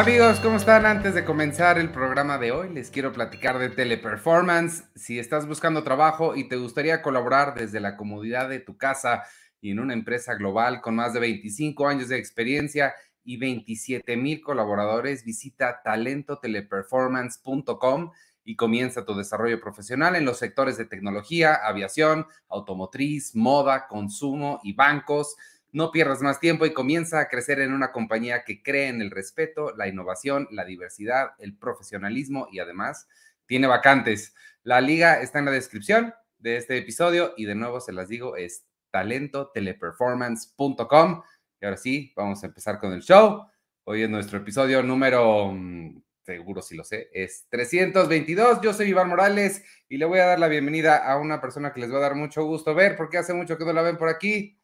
Amigos, ¿cómo están? Antes de comenzar el programa de hoy, les quiero platicar de Teleperformance. Si estás buscando trabajo y te gustaría colaborar desde la comodidad de tu casa y en una empresa global con más de 25 años de experiencia y 27 mil colaboradores, visita talentoteleperformance.com y comienza tu desarrollo profesional en los sectores de tecnología, aviación, automotriz, moda, consumo y bancos. No pierdas más tiempo y comienza a crecer en una compañía que cree en el respeto, la innovación, la diversidad, el profesionalismo y además tiene vacantes. La liga está en la descripción de este episodio y de nuevo se las digo, es talentoteleperformance.com. Y ahora sí, vamos a empezar con el show. Hoy es nuestro episodio número, mm, seguro si lo sé, es 322. Yo soy Iván Morales y le voy a dar la bienvenida a una persona que les va a dar mucho gusto ver porque hace mucho que no la ven por aquí.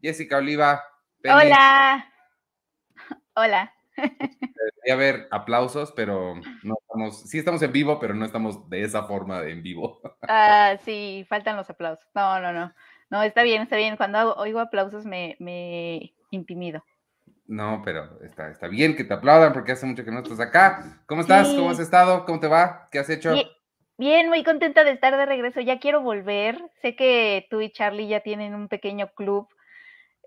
Jessica Oliva. Hola. Hola. Debería haber aplausos, pero no estamos, sí estamos en vivo, pero no estamos de esa forma de en vivo. Ah, sí, faltan los aplausos. No, no, no. No, está bien, está bien. Cuando oigo aplausos me, me intimido. No, pero está, está bien que te aplaudan porque hace mucho que no estás acá. ¿Cómo estás? Sí. ¿Cómo has estado? ¿Cómo te va? ¿Qué has hecho? Bien, bien, muy contenta de estar de regreso. Ya quiero volver. Sé que tú y Charlie ya tienen un pequeño club.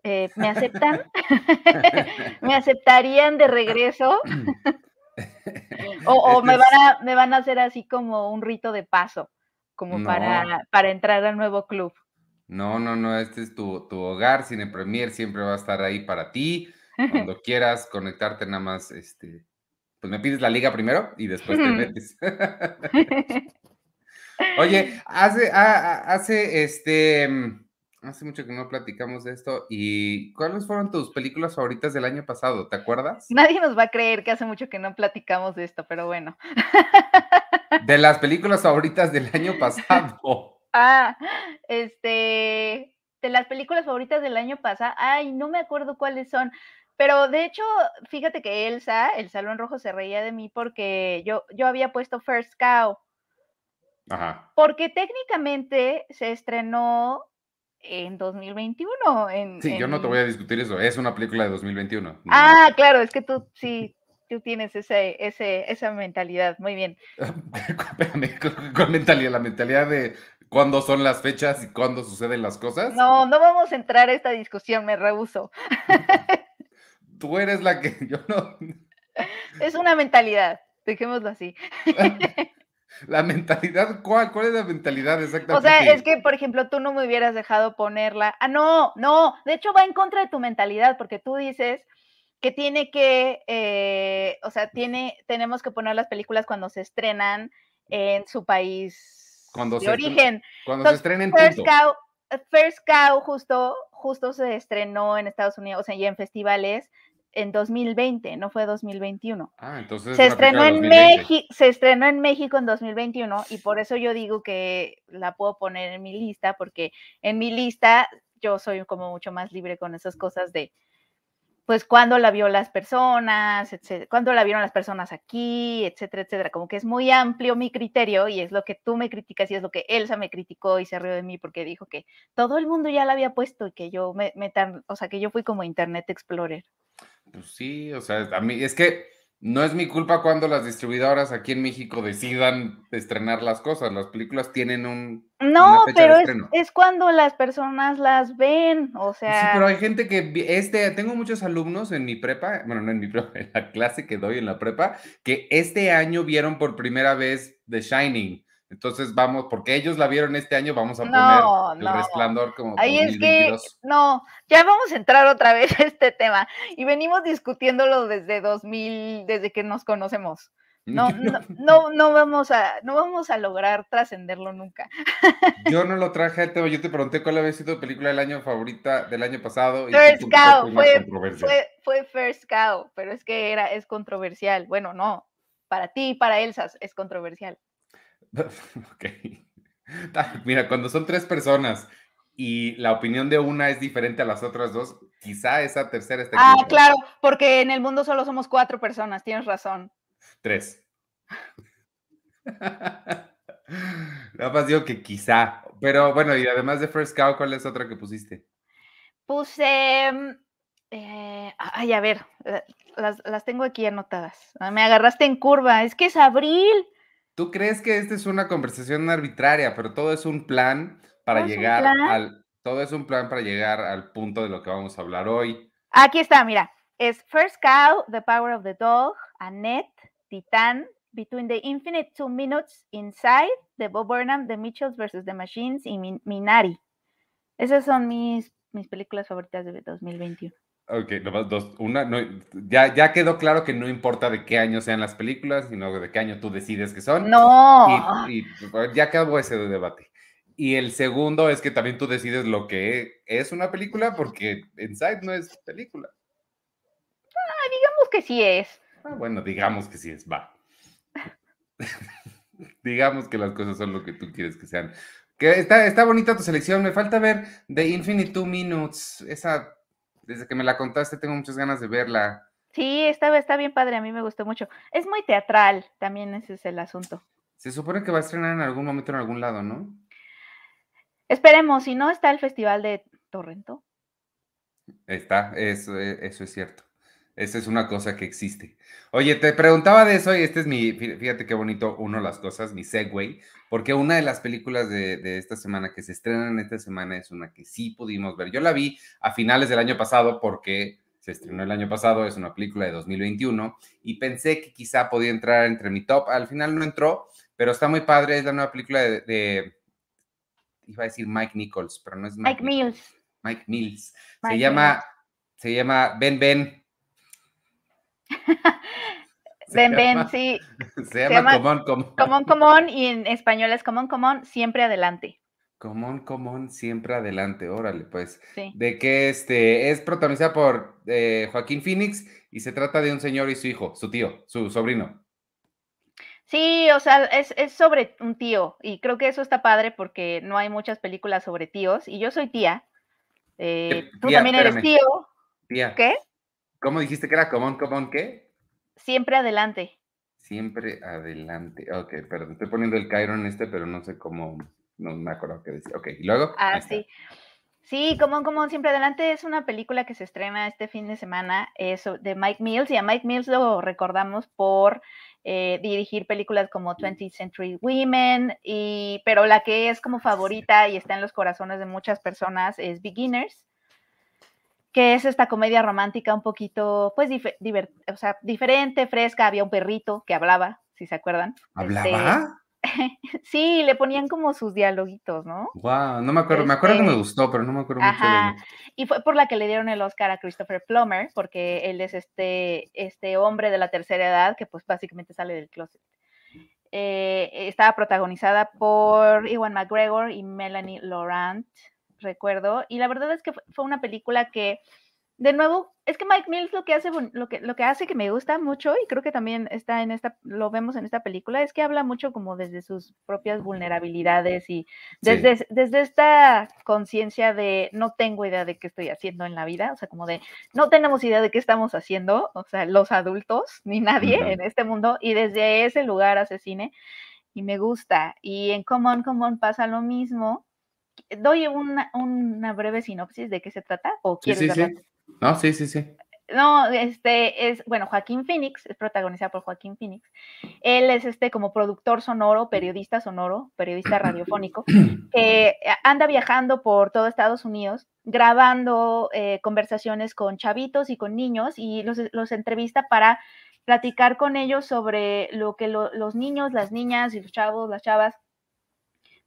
Eh, ¿Me aceptan? ¿Me aceptarían de regreso? o o me, van a, me van a hacer así como un rito de paso, como No. para, para entrar al nuevo club. No, no, no, este es tu, tu hogar. Cine Premier siempre va a estar ahí para ti. Cuando quieras conectarte, nada más, este, pues me pides la liga primero y después te metes. Oye, hace, a- a- hace, este, mm, hace mucho que no platicamos de esto. ¿Y cuáles fueron tus películas favoritas del año pasado? ¿Te acuerdas? Nadie nos va a creer que hace mucho que no platicamos de esto, pero bueno. De las películas favoritas del año pasado. Ah, este, de las películas favoritas del año pasado, ay, no me acuerdo cuáles son, pero de hecho, fíjate que Elsa, el Salón Rojo, se reía de mí porque yo, yo había puesto First Cow, Ajá. porque técnicamente se estrenó en 2021. En, Sí, yo no te voy a discutir eso. Es una película de 2021. No, Ah, claro, es que tú sí, tú tienes ese, ese, esa mentalidad, muy bien. Con mentalidad, la mentalidad de cuándo son las fechas y cuándo suceden las cosas. No, no vamos a entrar a esta discusión, me rehuso. Tú eres la que yo no. Es una mentalidad, dejémoslo así. La mentalidad, ¿cuál? ¿Cuál es la mentalidad O exactamente? sea, es que, por ejemplo, tú no me hubieras dejado ponerla. Ah, no, no, de hecho va en contra de tu mentalidad, porque tú dices que tiene que, eh, o sea, tiene, tenemos que poner las películas cuando se estrenan en su país Cuando de se estrena- origen. Cuando se estrenen First punto. Cow, First Cow justo, justo se estrenó en Estados Unidos, o sea, y en festivales en 2020, no fue 2021. Ah, entonces. Se estrenó, en 2020. México, se estrenó en México en 2021 y por eso yo digo que la puedo poner en mi lista, porque en mi lista yo soy como mucho más libre con esas cosas de, pues, cuándo la vio las personas, etcétera, cuándo la vieron las personas aquí, etcétera, etcétera. Como que es muy amplio mi criterio y es lo que tú me criticas y es lo que Elsa me criticó y se rió de mí porque dijo que todo el mundo ya la había puesto y que yo me, me tar- o sea, que yo fui como Internet Explorer. Pues sí, o sea, a mí es que no es mi culpa cuando las distribuidoras aquí en México decidan estrenar las cosas. Las películas tienen un. No, una fecha de pero es, estreno. es cuando las personas las ven, o Sí, sea, pero hay gente que este, tengo muchos alumnos en mi prepa, bueno, no en mi prepa, en la clase que doy en la prepa, que este año vieron por primera vez The Shining. Entonces vamos, porque ellos la vieron este año, vamos a poner El no. Resplandor como Ahí es que, 2022. no, ya vamos a entrar otra vez a este tema y venimos discutiéndolo desde 2000, desde que nos conocemos. No, no, no, no vamos a, no vamos a lograr trascenderlo nunca. Yo no lo traje al tema, yo te pregunté cuál había sido tu película del año favorita del año pasado. First Cow, fue, fue, fue First Cow, pero es que era, es controversial. Bueno, no, para ti y para Elsa es controversial. Ok. Mira, cuando son tres personas y la opinión de una es diferente a las otras dos, quizá esa tercera esté Ah, claro, porque en el mundo solo somos cuatro personas, tienes razón. Tres. Nada más digo que quizá. Pero bueno, y además de First Cow, ¿cuál es otra que pusiste? Puse eh, Eh, ay, a ver, eh, las, las, tengo aquí anotadas. Ah, me agarraste en curva, es que es abril. Tú crees que esta es una conversación arbitraria, pero todo es un plan para llegar al. Todo es un plan para llegar al punto de lo que vamos a hablar hoy. Aquí está, mira. Es First Cow, The Power of the Dog, Annette, Titan, Between the Infinite Two Minutes, Inside, The Bob Burnham, The Mitchells vs. The Machines y Minari. Esas son mis, mis películas favoritas de 2021. Ok, dos. Una, no, ya, ya quedó claro que no importa de qué año sean las películas, sino de qué año tú decides que son. No. Y, ya acabó ese debate. Y el segundo es que también tú decides lo que es una película, porque Inside no es película. Ah, digamos que sí es. Ah, bueno, digamos que sí es, va. digamos que las cosas son lo que tú quieres que sean. Que está, está bonita tu selección. Me falta ver The Infinite Two Minutes. Esa desde que me la contaste tengo muchas ganas de verla. Sí, está, está bien padre, a mí me gustó mucho. Es muy teatral, también ese es el asunto. Se supone que va a estrenar en algún momento en algún lado, ¿no? Esperemos, si no está el Festival de Torrento. Está, eso, eso es cierto. Esa es una cosa que existe. Oye, te preguntaba de eso y este es mi, fíjate qué bonito, uno de las cosas, mi segue, porque una de las películas de, esta semana que se estrenan esta semana es una que sí pudimos ver. Yo la vi a finales del año pasado porque se estrenó el año pasado, es una película de 2021 y pensé que quizá podía entrar entre mi top. Al final no entró, pero está muy padre, es la nueva película de, iba a decir Mike Nichols, pero no es Mike, Mills. Mike Mills. se llama, se llama Ben Ben ven, ven, sí. Se, llama, Comón, Comón. Comón, Comón, y en español es Comón, Comón, siempre adelante. Común, común, siempre adelante. Órale, pues. De que este es protagonizada por eh, Joaquín Phoenix y se trata de un señor y su hijo, su tío, su sobrino. Sí, o sea, es, es, sobre un tío y creo que eso está padre porque no hay muchas películas sobre tíos y yo soy tía. Eh, tú también eres tío. Tía. ¿Qué? ¿Cómo dijiste que era común, común qué? Siempre adelante. Siempre adelante. Ok, perdón, estoy poniendo el Cairo en este, pero no sé cómo, no me acuerdo qué decía. Ok, y luego. Ah, sí. Sí, como, como siempre adelante es una película que se estrena este fin de semana es de Mike Mills y a Mike Mills lo recordamos por eh, dirigir películas como 20th Century Women, y, pero la que es como favorita y está en los corazones de muchas personas es Beginners que es esta comedia romántica un poquito, pues, o sea, diferente, fresca. Había un perrito que hablaba, si se acuerdan. ¿Hablaba? Este, sí, le ponían como sus dialoguitos, ¿no? Wow, no me acuerdo, me acuerdo que me este, gustó, pero no me acuerdo mucho de Y fue por la que le dieron el Oscar a Christopher Plummer, porque él es este, este hombre de la tercera edad que pues básicamente sale del closet. Eh, estaba protagonizada por Iwan McGregor y Melanie Laurent recuerdo, y la verdad es que fue una película que, de nuevo, es que Mike Mills lo que hace, lo que, lo que hace que me gusta mucho, y creo que también está en esta, lo vemos en esta película, es que habla mucho como desde sus propias vulnerabilidades y desde, desde esta conciencia de no tengo idea de qué estoy haciendo en la vida, o sea, como de no tenemos idea de qué estamos haciendo, o sea, los adultos, ni nadie en este mundo, y desde ese lugar hace cine, y me gusta. Y en Common Common pasa lo mismo, doy una, una, breve sinopsis de qué se trata o sí, sí, sí. No, sí, sí, sí. No, este es, bueno, Joaquín Phoenix, es protagonizada por Joaquín Phoenix. Él es este como productor sonoro, periodista sonoro, periodista radiofónico, que anda viajando por todo Estados Unidos, grabando eh, conversaciones con chavitos y con niños y los, los entrevista para platicar con ellos sobre lo que los niños, las niñas y los chavos, las chavas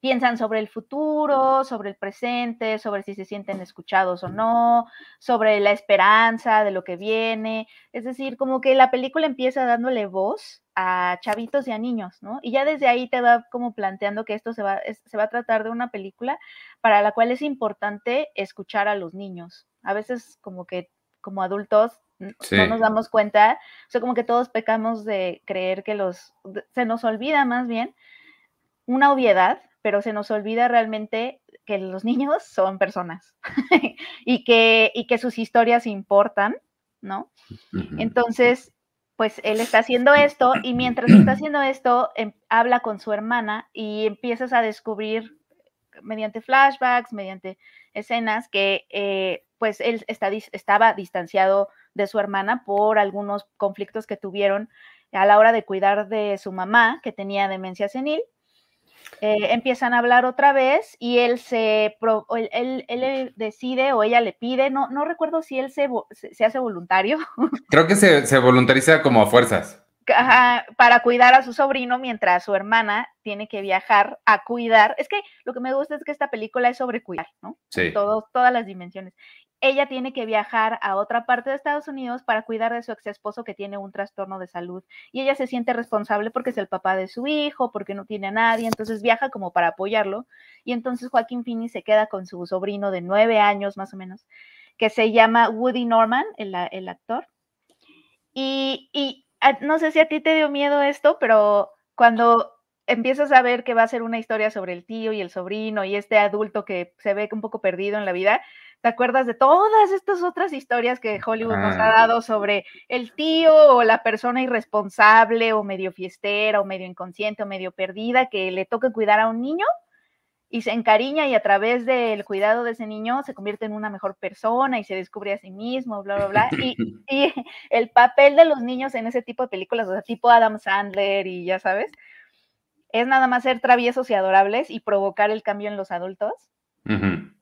piensan sobre el futuro, sobre el presente, sobre si se sienten escuchados o no, sobre la esperanza de lo que viene. Es decir, como que la película empieza dándole voz a chavitos y a niños, ¿no? Y ya desde ahí te va como planteando que esto se va, se va a tratar de una película para la cual es importante escuchar a los niños. A veces como que como adultos no nos damos cuenta, o sea, como que todos pecamos de creer que los, se nos olvida más bien una obviedad, pero se nos olvida realmente que los niños son personas y, que, y que sus historias importan, ¿no? Entonces, pues él está haciendo esto y mientras está haciendo esto, em, habla con su hermana y empiezas a descubrir mediante flashbacks, mediante escenas, que eh, pues él está, estaba distanciado de su hermana por algunos conflictos que tuvieron a la hora de cuidar de su mamá, que tenía demencia senil. Eh, empiezan a hablar otra vez y él se él, él, decide o ella le pide, no, no recuerdo si él se, se hace voluntario. Creo que se, se voluntariza como a fuerzas para cuidar a su sobrino mientras su hermana tiene que viajar a cuidar. Es que lo que me gusta es que esta película es sobre cuidar, ¿no? Sí. todas las dimensiones. Ella tiene que viajar a otra parte de Estados Unidos para cuidar de su ex esposo que tiene un trastorno de salud. Y ella se siente responsable porque es el papá de su hijo, porque no tiene a nadie, entonces viaja como para apoyarlo. Y entonces Joaquín Phoenix se queda con su sobrino de nueve años más o menos, que se llama Woody Norman, el, el actor. Y, y no sé si a ti te dio miedo esto, pero cuando empiezas a ver que va a ser una historia sobre el tío y el sobrino y este adulto que se ve un poco perdido en la vida, te acuerdas de todas estas otras historias que Hollywood nos ha dado sobre el tío o la persona irresponsable o medio fiestera o medio inconsciente o medio perdida que le toca cuidar a un niño y se encariña y a través del cuidado de ese niño se convierte en una mejor persona y se descubre a sí mismo, bla, bla, bla. Y, y el papel de los niños en ese tipo de películas, o sea, tipo Adam Sandler y ya sabes, es nada más ser traviesos y adorables y provocar el cambio en los adultos.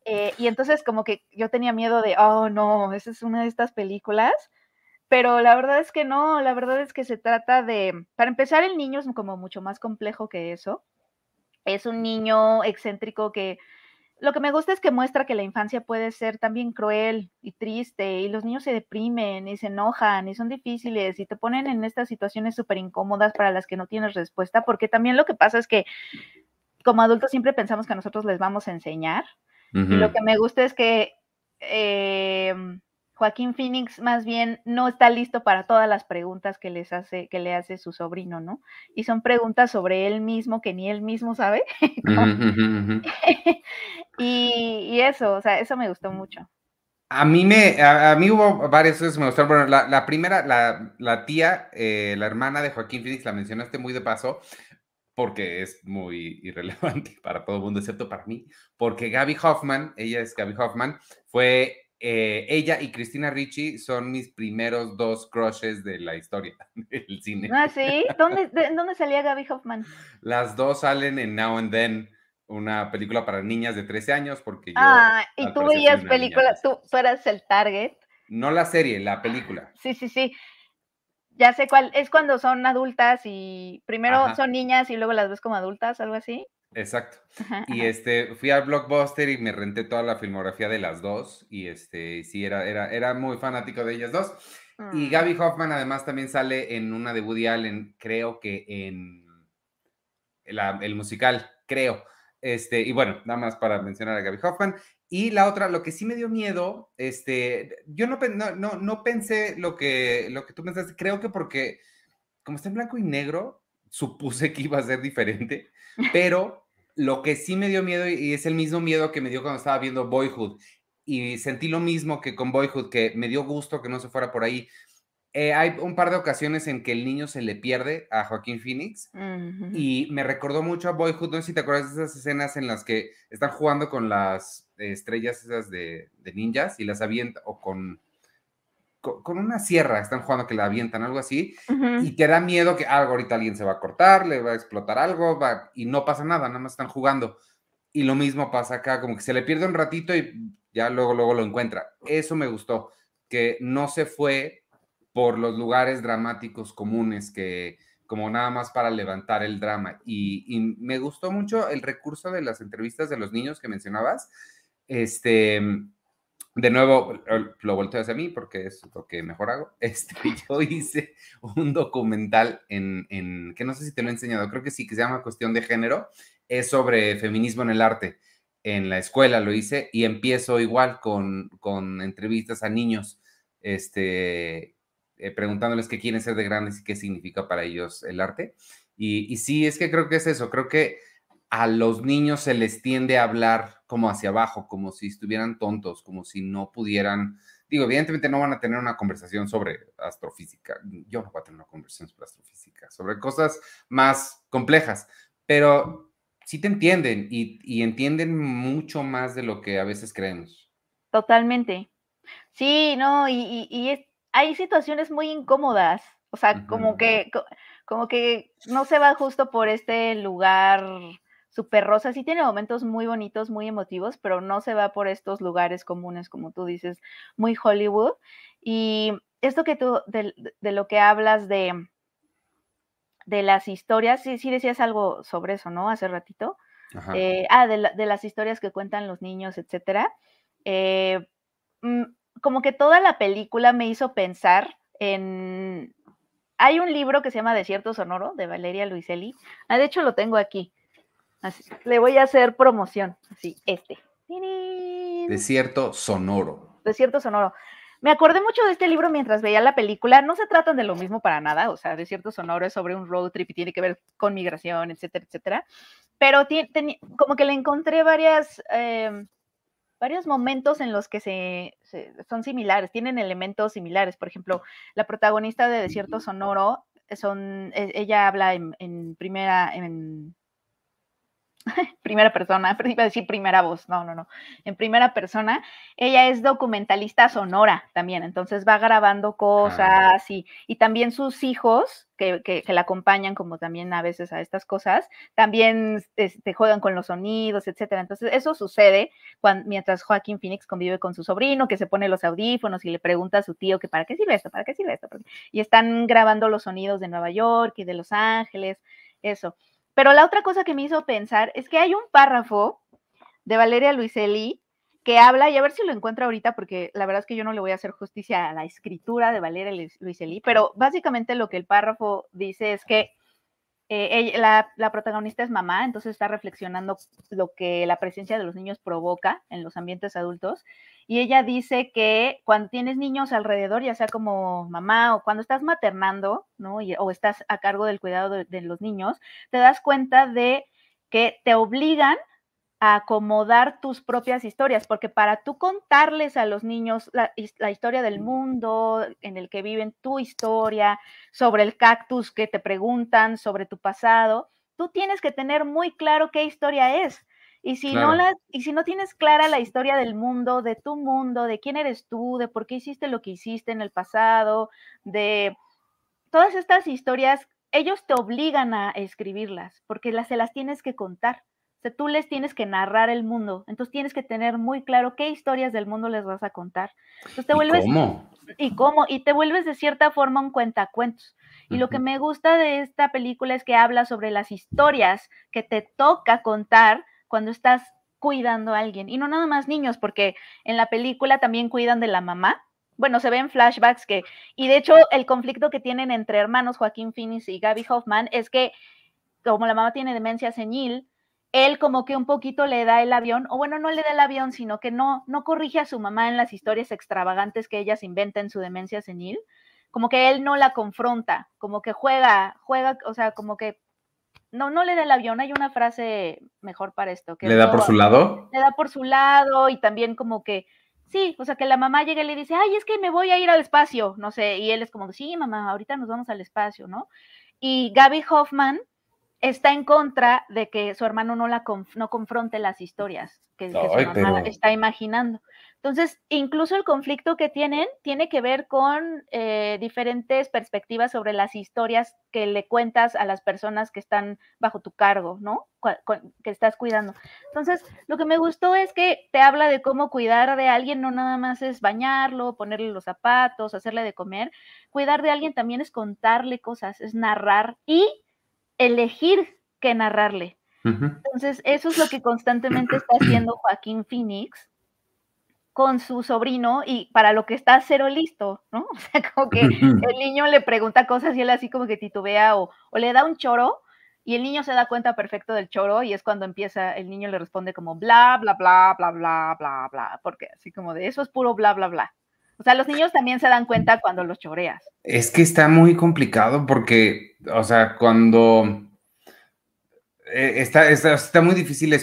Eh, y entonces como que yo tenía miedo de, oh no, esa es una de estas películas, pero la verdad es que no, la verdad es que se trata de, para empezar, el niño es como mucho más complejo que eso. Es un niño excéntrico que lo que me gusta es que muestra que la infancia puede ser también cruel y triste y los niños se deprimen y se enojan y son difíciles y te ponen en estas situaciones súper incómodas para las que no tienes respuesta, porque también lo que pasa es que como adultos siempre pensamos que nosotros les vamos a enseñar y lo que me gusta es que eh, Joaquín Phoenix más bien no está listo para todas las preguntas que les hace, que le hace su sobrino, ¿no? Y son preguntas sobre él mismo que ni él mismo sabe. y, eso, o sea, eso me gustó mucho. A mí me, a, mí hubo varias cosas que me gustaron. Bueno, la, primera, la, tía, eh, la hermana de Joaquín Phoenix, la mencionaste muy de paso, porque es muy irrelevante para todo el mundo, excepto para mí, porque Gaby Hoffman, ella es Gaby Hoffman, fue eh, ella y Cristina Ricci son mis primeros dos crushes de la historia del cine. Ah, sí. ¿Dónde, ¿Dónde salía Gaby Hoffman? Las dos salen en Now and Then, una película para niñas de 13 años, porque yo. Ah, y tú veías películas, tú, eras el target. No la serie, la película. Sí, sí, sí. Ya sé cuál, es cuando son adultas y primero son niñas y luego las ves como adultas, algo así. Exacto. Y este, fui al Blockbuster y me renté toda la filmografía de las dos. Y este, sí, era, era, era muy fanático de ellas dos. Y mm. Gaby Hoffman además también sale en una de Woody Allen, creo que en el musical, creo. Este, y bueno, nada más para mencionar a Gaby Hoffman. Y la otra, lo que sí me dio miedo, este, yo no, no, no, pensé lo que, lo que tú pensaste, creo que porque como está en blanco y negro, supuse que iba a ser diferente, pero lo que sí me dio miedo y es el mismo miedo que me dio cuando estaba viendo Boyhood y sentí lo mismo que con Boyhood, que me dio gusto que no se fuera por ahí. Eh, hay un par de ocasiones en que el niño se le pierde a Joaquín Phoenix y me recordó mucho a Boyhood. No sé si te acuerdas de esas escenas en las que están jugando con las estrellas esas de, de ninjas y las avienta o con con una sierra están jugando que la avientan, algo así, y te da miedo que algo ahorita alguien se va a cortar, le va a explotar algo, y no pasa nada, nada más están jugando. Y lo mismo pasa acá, como que se le pierde un ratito y ya luego, luego lo encuentra. Eso me gustó, que no se fue por los lugares dramáticos comunes, que como nada más para levantar el drama. Y, y me gustó mucho el recurso de las entrevistas de los niños que mencionabas. Este, de nuevo, lo volteo hacia mí porque es lo que mejor hago. Este, yo hice un documental en, en, que no sé si te lo he enseñado, creo que sí, que se llama Cuestión de Género, es sobre feminismo en el arte. En la escuela lo hice y empiezo igual con, con entrevistas a niños, este, eh, preguntándoles qué quieren ser de grandes y qué significa para ellos el arte. Y, y sí, es que creo que es eso, creo que a los niños se les tiende a hablar como hacia abajo, como si estuvieran tontos, como si no pudieran, digo, evidentemente no van a tener una conversación sobre astrofísica, yo no voy a tener una conversación sobre astrofísica, sobre cosas más complejas, pero sí te entienden y, entienden mucho más de lo que a veces creemos. Totalmente. Sí, no, y, hay situaciones muy incómodas, o sea, como que, como que no se va justo por este lugar súper rosa, sí tiene momentos muy bonitos, muy emotivos, pero no se va por estos lugares comunes, como tú dices, muy Hollywood. Y esto que tú, de, lo que hablas de, de las historias, sí, sí decías algo sobre eso, ¿no? Hace ratito. Eh, ah, de, las historias que cuentan los niños, etcétera. Eh, mm, como que toda la película me hizo pensar en... Hay un libro que se llama Desierto Sonoro de Valeria Luiselli. Ah, de hecho lo tengo aquí. Le voy a hacer promoción. Así, este. Desierto Sonoro. Desierto Sonoro. Me acordé mucho de este libro mientras veía la película. No se tratan de lo mismo para nada. O sea, Desierto Sonoro es sobre un road trip y tiene que ver con migración, etcétera, etcétera. Pero como que le encontré varias em, varios momentos en los que se, son similares, tienen elementos similares. Por ejemplo, la protagonista de Desierto Sonoro, son, e, ella habla en, primera, en primera persona, iba a decir primera voz, no, no, no, en primera persona, ella es documentalista sonora también, entonces va grabando ah, cosas y, y también sus hijos que, que, la acompañan como también a veces a estas cosas, también este, juegan con los sonidos, etcétera. Entonces eso sucede cuando, mientras Joaquín Phoenix convive con su sobrino, que se pone los audífonos y le pregunta a su tío que para qué sirve esto, para qué sirve esto, y están grabando los sonidos de Nueva York y de Los Ángeles, eso. Pero la otra cosa que me hizo pensar es que hay un párrafo de Valeria Luiselli que habla, y a ver si lo encuentro ahorita, porque la verdad es que yo no le voy a hacer justicia a la escritura de Valeria Luiselli, pero básicamente lo que el párrafo dice es que eh, la, protagonista es mamá, entonces está reflexionando lo que la presencia de los niños provoca en los ambientes adultos. Y ella dice que cuando tienes niños alrededor, ya sea como mamá o cuando estás maternando, ¿no? o estás a cargo del cuidado de los niños, te das cuenta de que te obligan acomodar tus propias historias, porque para tú contarles a los niños la, historia del mundo en el que viven, tu historia, sobre el cactus que te preguntan, sobre tu pasado, tú tienes que tener muy claro qué historia es. Y si, no la, y si no tienes clara la historia del mundo, de tu mundo, de quién eres tú, de por qué hiciste lo que hiciste en el pasado, de todas estas historias, ellos te obligan a escribirlas, porque las, se las tienes que contar tú les tienes que narrar el mundo, entonces tienes que tener muy claro qué historias del mundo les vas a contar. Entonces te vuelves, ¿Y cómo? Y cómo, y te vuelves de cierta forma un cuentacuentos. Y lo que me gusta de esta película es que habla sobre las historias que te toca contar cuando estás cuidando a alguien. Y no nada más niños, porque en la película también cuidan de la mamá. Bueno, se ven flashbacks que, y de hecho el conflicto que tienen entre hermanos Joaquín Phoenix y Gaby Hoffman es que como la mamá tiene demencia senil, él como que un poquito le da el avión, o bueno, no le da el avión, sino que no, no corrige a su mamá en las historias extravagantes que ella se inventa en su demencia senil, como que él no la confronta, como que juega, juega, o sea, como que no, no le da el avión, hay una frase mejor para esto. Que ¿Le da por su lado? Le da por su lado y también como que, sí, o sea, que la mamá llega y le dice, ay, es que me voy a ir al espacio, no sé, y él es como, sí, mamá, ahorita nos vamos al espacio, ¿no? Y Gaby Hoffman está en contra de que su hermano no, la no confronte las historias que, su mamá está imaginando. Entonces, incluso el conflicto que tienen tiene que ver con eh, diferentes perspectivas sobre las historias que le cuentas a las personas que están bajo tu cargo, ¿no? que estás cuidando. Entonces, lo que me gustó es que te habla de cómo cuidar de alguien, no nada más es bañarlo, ponerle los zapatos, hacerle de comer. Cuidar de alguien también es contarle cosas, es narrar y elegir qué narrarle. Entonces, eso es lo que constantemente está haciendo Joaquín Phoenix con su sobrino y para lo que está cero listo, ¿no? O sea, como que el niño le pregunta cosas y él así como que titubea o, o le da un choro y el niño se da cuenta perfecto del choro y es cuando empieza, el niño le responde como bla, bla, bla, bla, bla, bla, bla, porque así como de eso es puro bla, bla, bla. O sea, los niños también se dan cuenta cuando los choreas. Es que está muy complicado porque, o sea, cuando eh, está, está, muy difícil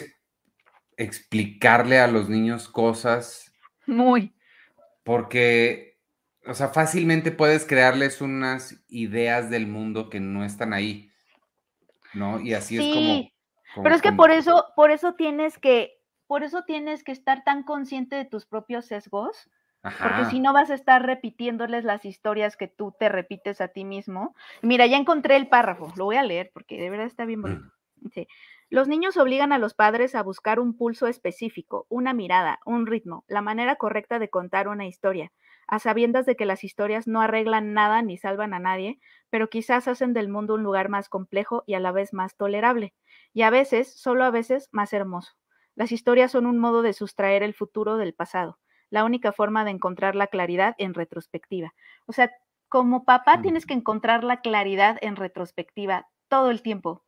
explicarle a los niños cosas. Muy. Porque, o sea, fácilmente puedes crearles unas ideas del mundo que no están ahí, ¿no? Y así es como, Pero es que por eso, por eso tienes que, por eso tienes que estar tan consciente de tus propios sesgos Porque si no vas a estar repitiéndoles las historias que tú te repites a ti mismo. Mira, ya encontré el párrafo, lo voy a leer porque de verdad está bien bonito. Mm. Los niños obligan a los padres a buscar un pulso específico, una mirada, un ritmo, la manera correcta de contar una historia, a sabiendas de que las historias no arreglan nada ni salvan a nadie, pero quizás hacen del mundo un lugar más complejo y a la vez más tolerable, y a veces, solo a veces, más hermoso. Las historias son un modo de sustraer el futuro del pasado, la única forma de encontrar la claridad en retrospectiva. O sea, como papá tienes que encontrar la claridad en retrospectiva todo el tiempo.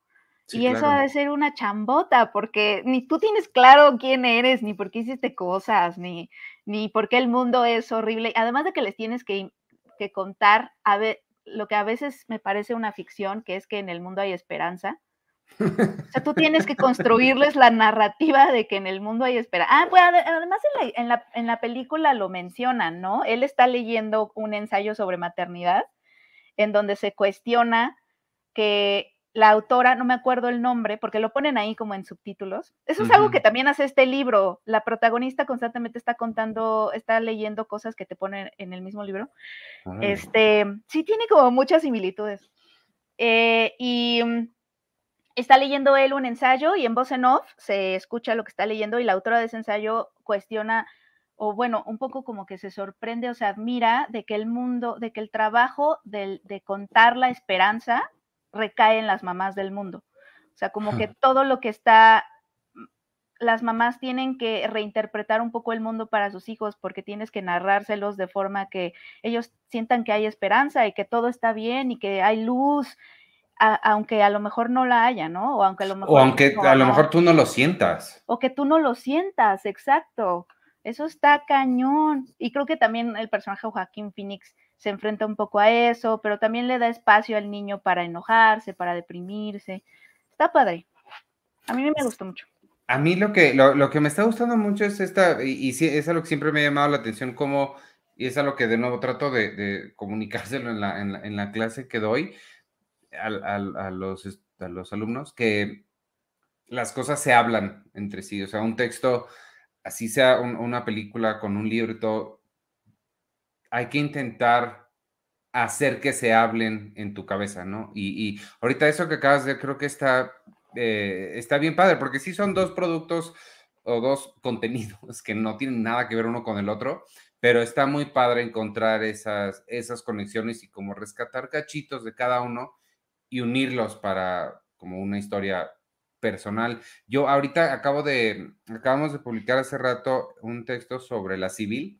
y eso ha de ser una chambota, porque ni tú tienes claro quién eres, ni por qué hiciste cosas, ni, ni por qué el mundo es horrible. Además de que les tienes que, que contar a ver, lo que a veces me parece una ficción, que es que en el mundo hay esperanza. O sea, tú tienes que construirles la narrativa de que en el mundo hay esperanza. Ah, pues además en la, en la, película lo mencionan, ¿no? Él está leyendo un ensayo sobre maternidad en donde se cuestiona que la autora, no me acuerdo el nombre, porque lo ponen ahí como en subtítulos. Eso es algo que también hace este libro. La protagonista constantemente está contando, está leyendo cosas que te ponen en el mismo libro. Este, sí tiene como muchas similitudes. Eh, y mm, está leyendo él un ensayo y en voz en off se escucha lo que está leyendo y la autora de ese ensayo cuestiona o bueno, un poco como que se sorprende o se admira de que el mundo, de que el trabajo de, de contar la esperanza recae en las mamás del mundo. O sea, como que todo lo que está, mm, las mamás tienen que reinterpretar un poco el mundo para sus hijos porque tienes que narrárselos de forma que ellos sientan que hay esperanza y que todo está bien y que hay luz aunque a lo mejor no la haya, ¿no? O aunque a lo mejor, o aunque a lo mejor tú no lo sientas. O que tú no lo sientas, exacto. Eso está cañón. Y creo que también el personaje de Joaquín Phoenix se enfrenta un poco a eso, pero también le da espacio al niño para enojarse, para deprimirse. Está padre. A mí me gustó mucho. A mí lo que, lo, que me está gustando mucho es esta, y, y es algo que siempre me ha llamado la atención, como, y es algo que de nuevo trato de, comunicárselo en la, en la clase que doy, a, los, a los alumnos que las cosas se hablan entre sí, o sea, un texto, así sea una película con un libro y todo, hay que intentar hacer que se hablen en tu cabeza, ¿no? Y, ahorita eso que acabas de, creo que está, eh, está bien padre, porque sí son dos productos o dos contenidos que no tienen nada que ver uno con el otro, pero está muy padre encontrar esas, esas conexiones y como rescatar cachitos de cada uno y unirlos para como una historia personal. Yo ahorita acabo de, acabamos de publicar hace rato un texto sobre la civil,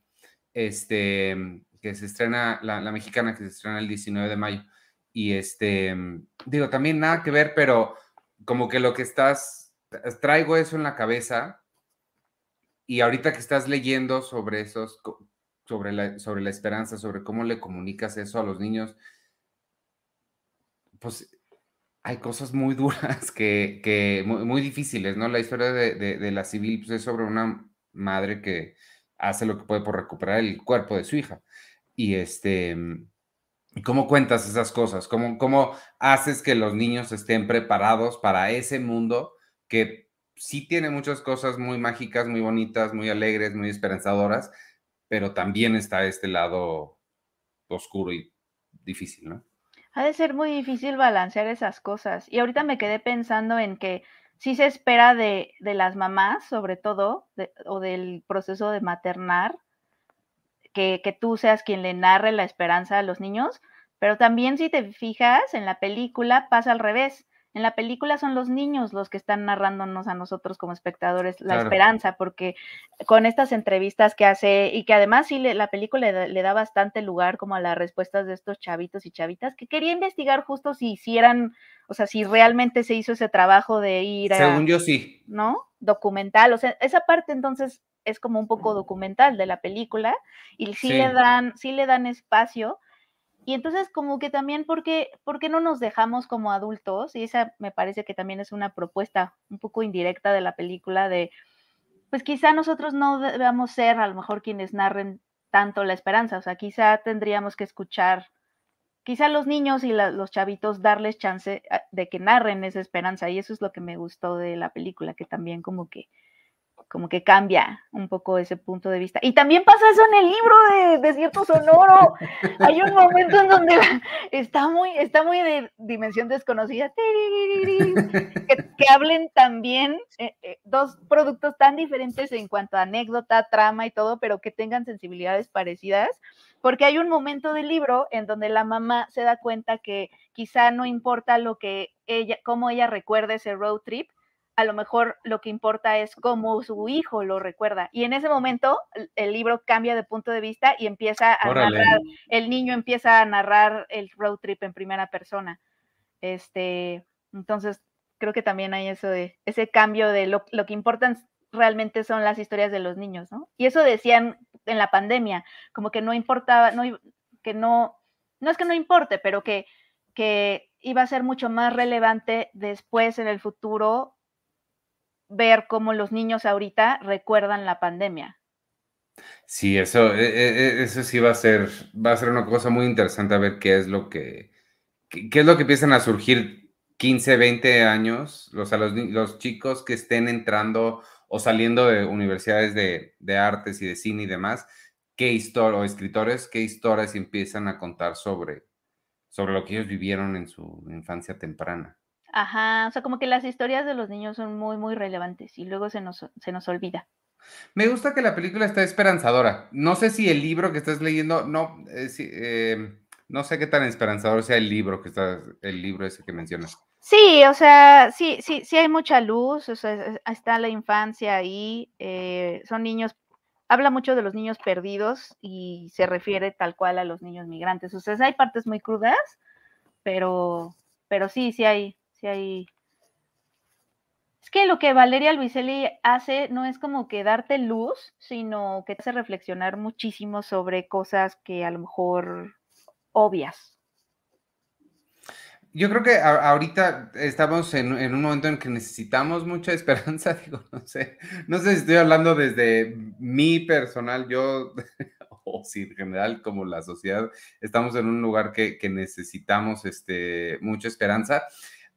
este, que se estrena, la, mexicana que se estrena el 19 de mayo. Y este, digo, también nada que ver, pero como que lo que estás, traigo eso en la cabeza y ahorita que estás leyendo sobre esos, sobre la, sobre la esperanza, sobre cómo le comunicas eso a los niños, pues hay cosas muy duras que, muy, difíciles, ¿no? La historia de, la civil pues, es sobre una madre que hace lo que puede por recuperar el cuerpo de su hija. Y este, ¿cómo cuentas esas cosas? ¿Cómo, ¿Cómo haces que los niños estén preparados para ese mundo que sí tiene muchas cosas muy mágicas, muy bonitas, muy alegres, muy esperanzadoras, pero también está este lado oscuro y difícil, ¿no? Ha de ser muy difícil balancear esas cosas. Y ahorita me quedé pensando en que sí se espera de, las mamás, sobre todo, o del proceso de maternar, que, que, tú seas quien le narre la esperanza a los niños, pero también si te fijas en la película pasa al revés. En la película son los niños los que están narrándonos a nosotros como espectadores la esperanza, porque con estas entrevistas que hace y que además sí la película le, da bastante lugar como a las respuestas de estos chavitos y chavitas que quería investigar justo si hicieran, o sea, si realmente se hizo ese trabajo de ir a... Según yo sí. ¿No? Documental, o sea, esa parte entonces es como un poco documental de la película y sí, le dan, sí le dan espacio y entonces como que también, ¿por qué, no nos dejamos como adultos? Y esa me parece que también es una propuesta un poco indirecta de la película de, pues quizá nosotros no debamos ser a lo mejor quienes narren tanto la esperanza, o sea, quizá tendríamos que escuchar, quizá los niños y los chavitos darles chance ah, de que narren esa esperanza, y eso es lo que me gustó de la película, que también como que como que cambia un poco ese punto de vista. Y también pasa eso en el libro de Desierto Sonoro. Hay un momento en donde está muy, está muy de dimensión desconocida, que, hablen también eh, eh, dos productos tan diferentes en cuanto a anécdota, trama y todo, pero que tengan sensibilidades parecidas, porque hay un momento del libro en donde la mamá se da cuenta que quizá no importa lo que ella, cómo ella recuerda ese road trip, a lo mejor lo que importa es cómo su hijo lo recuerda. Y en ese momento el libro cambia de punto de vista y empieza a narrar, el niño empieza a narrar el road trip en primera persona. Este, entonces, creo que también hay eso de ese cambio de lo, que importan realmente son las historias de los niños, ¿no? Y eso decían en la pandemia, como que no importaba, no, que no, no es que no importe, pero que, que iba a ser mucho más relevante después en el futuro ver cómo los niños ahorita recuerdan la pandemia. Sí, eso, e, e, e, eso sí va a ser, va a ser una cosa muy interesante a ver qué es lo que, qué, es lo que empiezan a surgir 15, 20 años, los, los, los chicos que estén entrando o saliendo de universidades de, de artes y de cine y demás, qué historia, o escritores, qué historias empiezan a contar sobre, sobre lo que ellos vivieron en su infancia temprana. Ajá, o sea, como que las historias de los niños son muy, muy relevantes y luego se nos, se nos olvida. Me gusta que la película está esperanzadora. No sé si el libro que estás leyendo, no, eh, em, no sé qué tan esperanzador sea el libro que está, el libro ese que mencionas. Sí, o sea, sí, sí, sí hay mucha luz, o sea, está la infancia ahí, eh, son niños, habla mucho de los niños perdidos y se refiere tal cual a los niños migrantes. O sea, hay partes muy crudas, pero, pero sí, sí hay, Es que lo que Valeria Luiselli hace no es como que darte luz, sino que te hace reflexionar muchísimo sobre cosas que a lo mejor obvias. Yo creo que ahorita estamos en, un momento en que necesitamos mucha esperanza, digo, no sé, no sé si estoy hablando desde mi personal, yo, o si en general como la sociedad, estamos en un lugar que, que necesitamos este, mucha esperanza.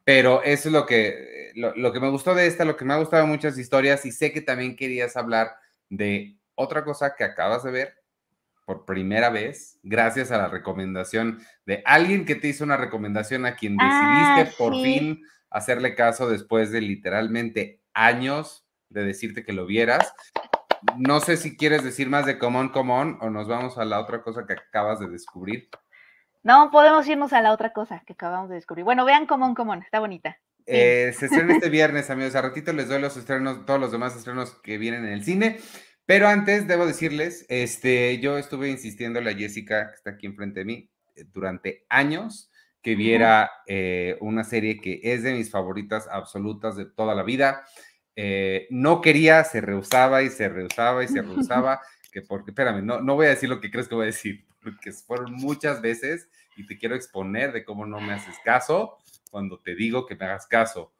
Pero eso es lo que, lo, que me gustó de esta, lo que me ha gustado muchas historias y sé que también querías hablar de otra cosa que acabas de ver por primera vez, gracias a la recomendación de alguien que te hizo una recomendación a quien ah, decidiste por fin hacerle caso después de literalmente años de decirte que lo vieras. No sé si quieres decir más de Come On, Come On o nos vamos a la otra cosa que acabas de descubrir. No, podemos irnos a la otra cosa que acabamos de descubrir. Bueno, vean Común Común, está bonita. Eh, se estrena este viernes, amigos. A ratito les doy los estrenos, todos los demás estrenos que vienen en el cine. Pero antes, debo decirles, este, yo estuve insistiendo a la Jessica, que está aquí enfrente de mí, eh, durante años, que viera eh, una serie que es de mis favoritas absolutas de toda la vida. no quería, se rehusaba y se rehusaba y se rehusaba, que porque, espérame, no, no voy a decir lo que crees que voy a decir, porque fueron muchas veces y te quiero exponer de cómo no me haces caso cuando te digo que me hagas caso.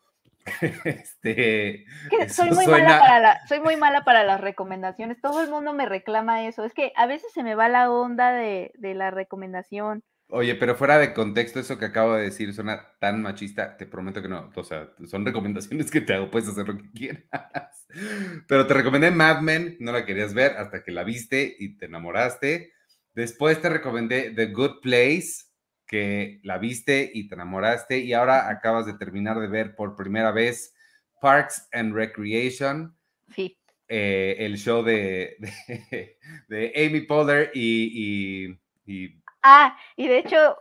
Este, soy, muy mala para soy muy mala para las recomendaciones. Todo el mundo me reclama eso. Es que a veces se me va la onda de, de la recomendación. Oye, pero fuera de contexto, eso que acabo de decir suena tan machista, te prometo que no. O sea, son recomendaciones que te hago, puedes hacer lo que quieras. Pero te recomendé Mad Men, no la querías ver hasta que la viste y te enamoraste. Después te recomendé The Good Place, que la viste y te enamoraste y ahora acabas de terminar de ver por primera vez Parks and Recreation. Sí. Eh, el show de, de, Amy Poehler y, Ah, y de hecho...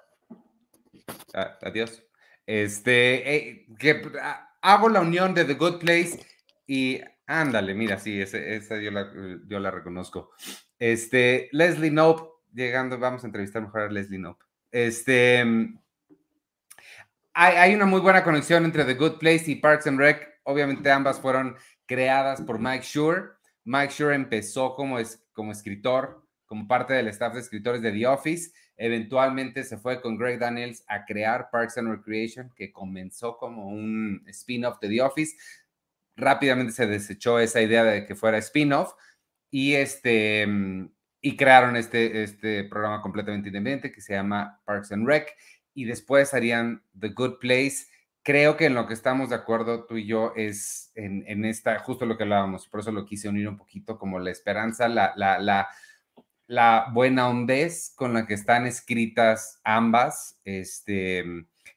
Ah, adiós. Este, eh, que ah, hago la unión de The Good Place y ándale, mira, sí, esa, yo, la, yo la reconozco. Este, Leslie Knope llegando, vamos a entrevistar mejor a Leslie Knope. Este, hay, hay, una muy buena conexión entre The Good Place y Parks and Rec. Obviamente ambas fueron creadas por Mike Shure. Mike Shure empezó como, es, como escritor, como parte del staff de escritores de The Office. Eventualmente se fue con Greg Daniels a crear Parks and Recreation, que comenzó como un spin-off de The Office. Rápidamente se desechó esa idea de que fuera spin-off y este y crearon este, este programa completamente independiente que se llama Parks and Rec y después harían The Good Place creo que en lo que estamos de acuerdo tú y yo es en, esta, justo lo que hablábamos, por eso lo quise unir un poquito, como la esperanza, la, la, la, la buena hondez con la que están escritas ambas. Este,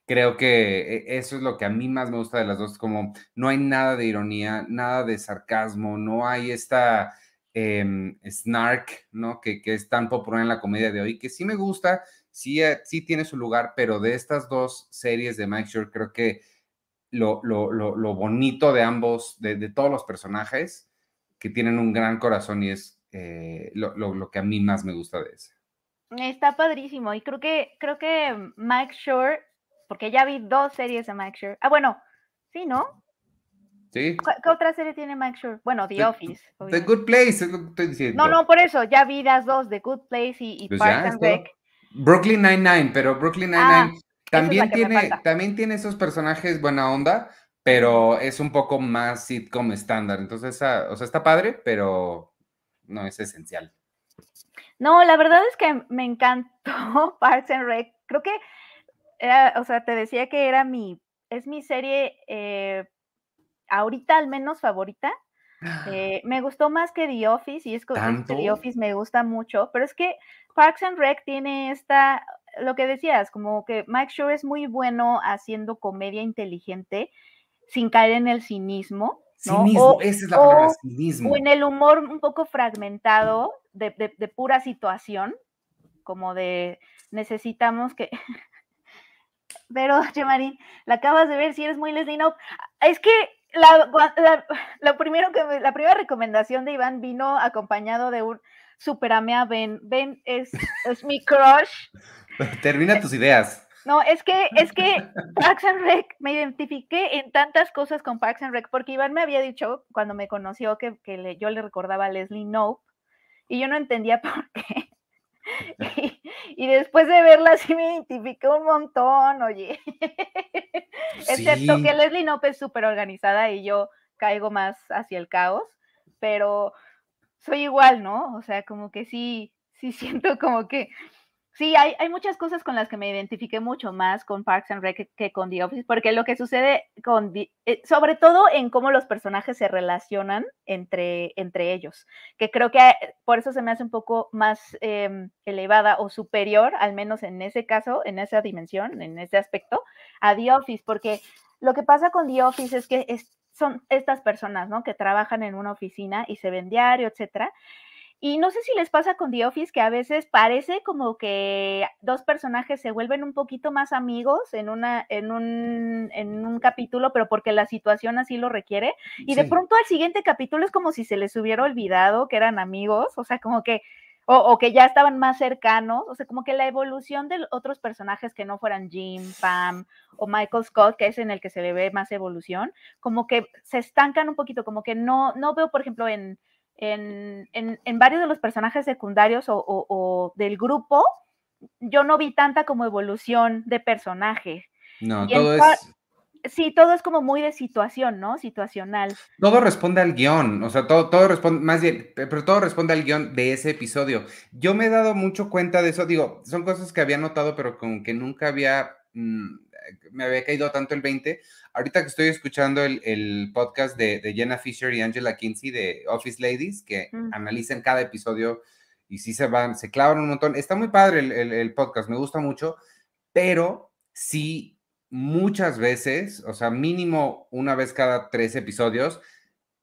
creo que e, eso es lo que a mí más me gusta de las dos, como no hay nada de ironía, nada de sarcasmo, no hay esta em, snark, ¿no? Que, es tan popular en la comedia de hoy, que sí me gusta, sí, eh, sí tiene su lugar, pero de estas dos series de Mike Shore, creo que lo, bonito de ambos, de, todos los personajes, que tienen un gran corazón y es eh, lo, que a mí más me gusta de ese. Está padrísimo y creo que, creo que Mike Shore, porque ya vi dos series de Mike Shore. Ah, bueno, sí, ¿no? Sí. ¿Qué otra serie tiene Mike Shore? Bueno, The, Office. The Good Place, es lo que estoy diciendo. No, no, por eso, ya vi las dos, The Good Place y, y pues Parks and Rec. Brooklyn Nine-Nine, pero Brooklyn ah, Nine-Nine también tiene, también tiene esos personajes buena onda, pero es un poco más sitcom estándar. Entonces, o sea, está padre, pero no es esencial. No, la verdad es que me encantó Parks and Rec. Creo que, o sea, te decía que era mi, es mi serie eh, ahorita al menos favorita. Eh, me gustó más que The Office y es que The Office me gusta mucho, pero es que Parks and Rec tiene esta, lo que decías, como que Mike Shore es muy bueno haciendo comedia inteligente sin caer en el cinismo. Cinismo, o, esa es la palabra, cinismo. O en el humor un poco fragmentado de, pura situación, como de necesitamos que. Pero, Marín, la acabas de ver si eres muy Leslie no. Es que la, primero que la primera recomendación de Iván vino acompañado de un super amea Ben. Ben es, es mi crush. Termina tus ideas. No, es que, es que Parks and Rec, me identifiqué en tantas cosas con Parks and Rec, porque Iván me había dicho cuando me conoció que, yo le recordaba a Leslie Knope, y yo no entendía por qué. Y, después de verla sí me identifiqué un montón, oye. Excepto que Leslie Knope es súper organizada y yo caigo más hacia el caos, pero soy igual, ¿no? O sea, como que sí, sí siento como que Sí, hay, hay, muchas cosas con las que me identifiqué mucho más con Parks and Rec que, con The Office, porque lo que sucede con, eh, sobre todo en cómo los personajes se relacionan entre, entre ellos, que creo que eh, por eso se me hace un poco más em, elevada o superior, al menos en ese caso, en esa dimensión, en ese aspecto, a The Office, porque lo que pasa con The Office es que son estas personas, ¿no? Que trabajan en una oficina y se ven diario, etcétera y no sé si les pasa con The Office que a veces parece como que dos personajes se vuelven un poquito más amigos en, una, en, un, en un capítulo, pero porque la situación así lo requiere. Y de pronto al siguiente capítulo es como si se les hubiera olvidado que eran amigos, o sea, como que, o, o que ya estaban más cercanos, o sea, como que la evolución de otros personajes que no fueran Jim, Pam o Michael Scott, que es en el que se le ve más evolución, como que se estancan un poquito, como que no, no veo, por ejemplo, en en, en, varios de los personajes secundarios o, del grupo, yo no vi tanta como evolución de personaje. No, todo es... Sí, todo es como muy de situación, ¿no? Situacional. Todo responde al guion, o sea, todo, todo responde, más bien, pero todo responde al guion de ese episodio. Yo me he dado mucho cuenta de eso, digo, son cosas que había notado, pero como que nunca había, mm, me había caído tanto el 20, ahorita que estoy escuchando el, podcast de, Jenna Fisher y Angela Kinsey de Office Ladies, que mm. analizan cada episodio y sí se van, se clavan un montón. Está muy padre el, podcast, me gusta mucho, pero sí muchas veces, o sea, mínimo una vez cada tres episodios,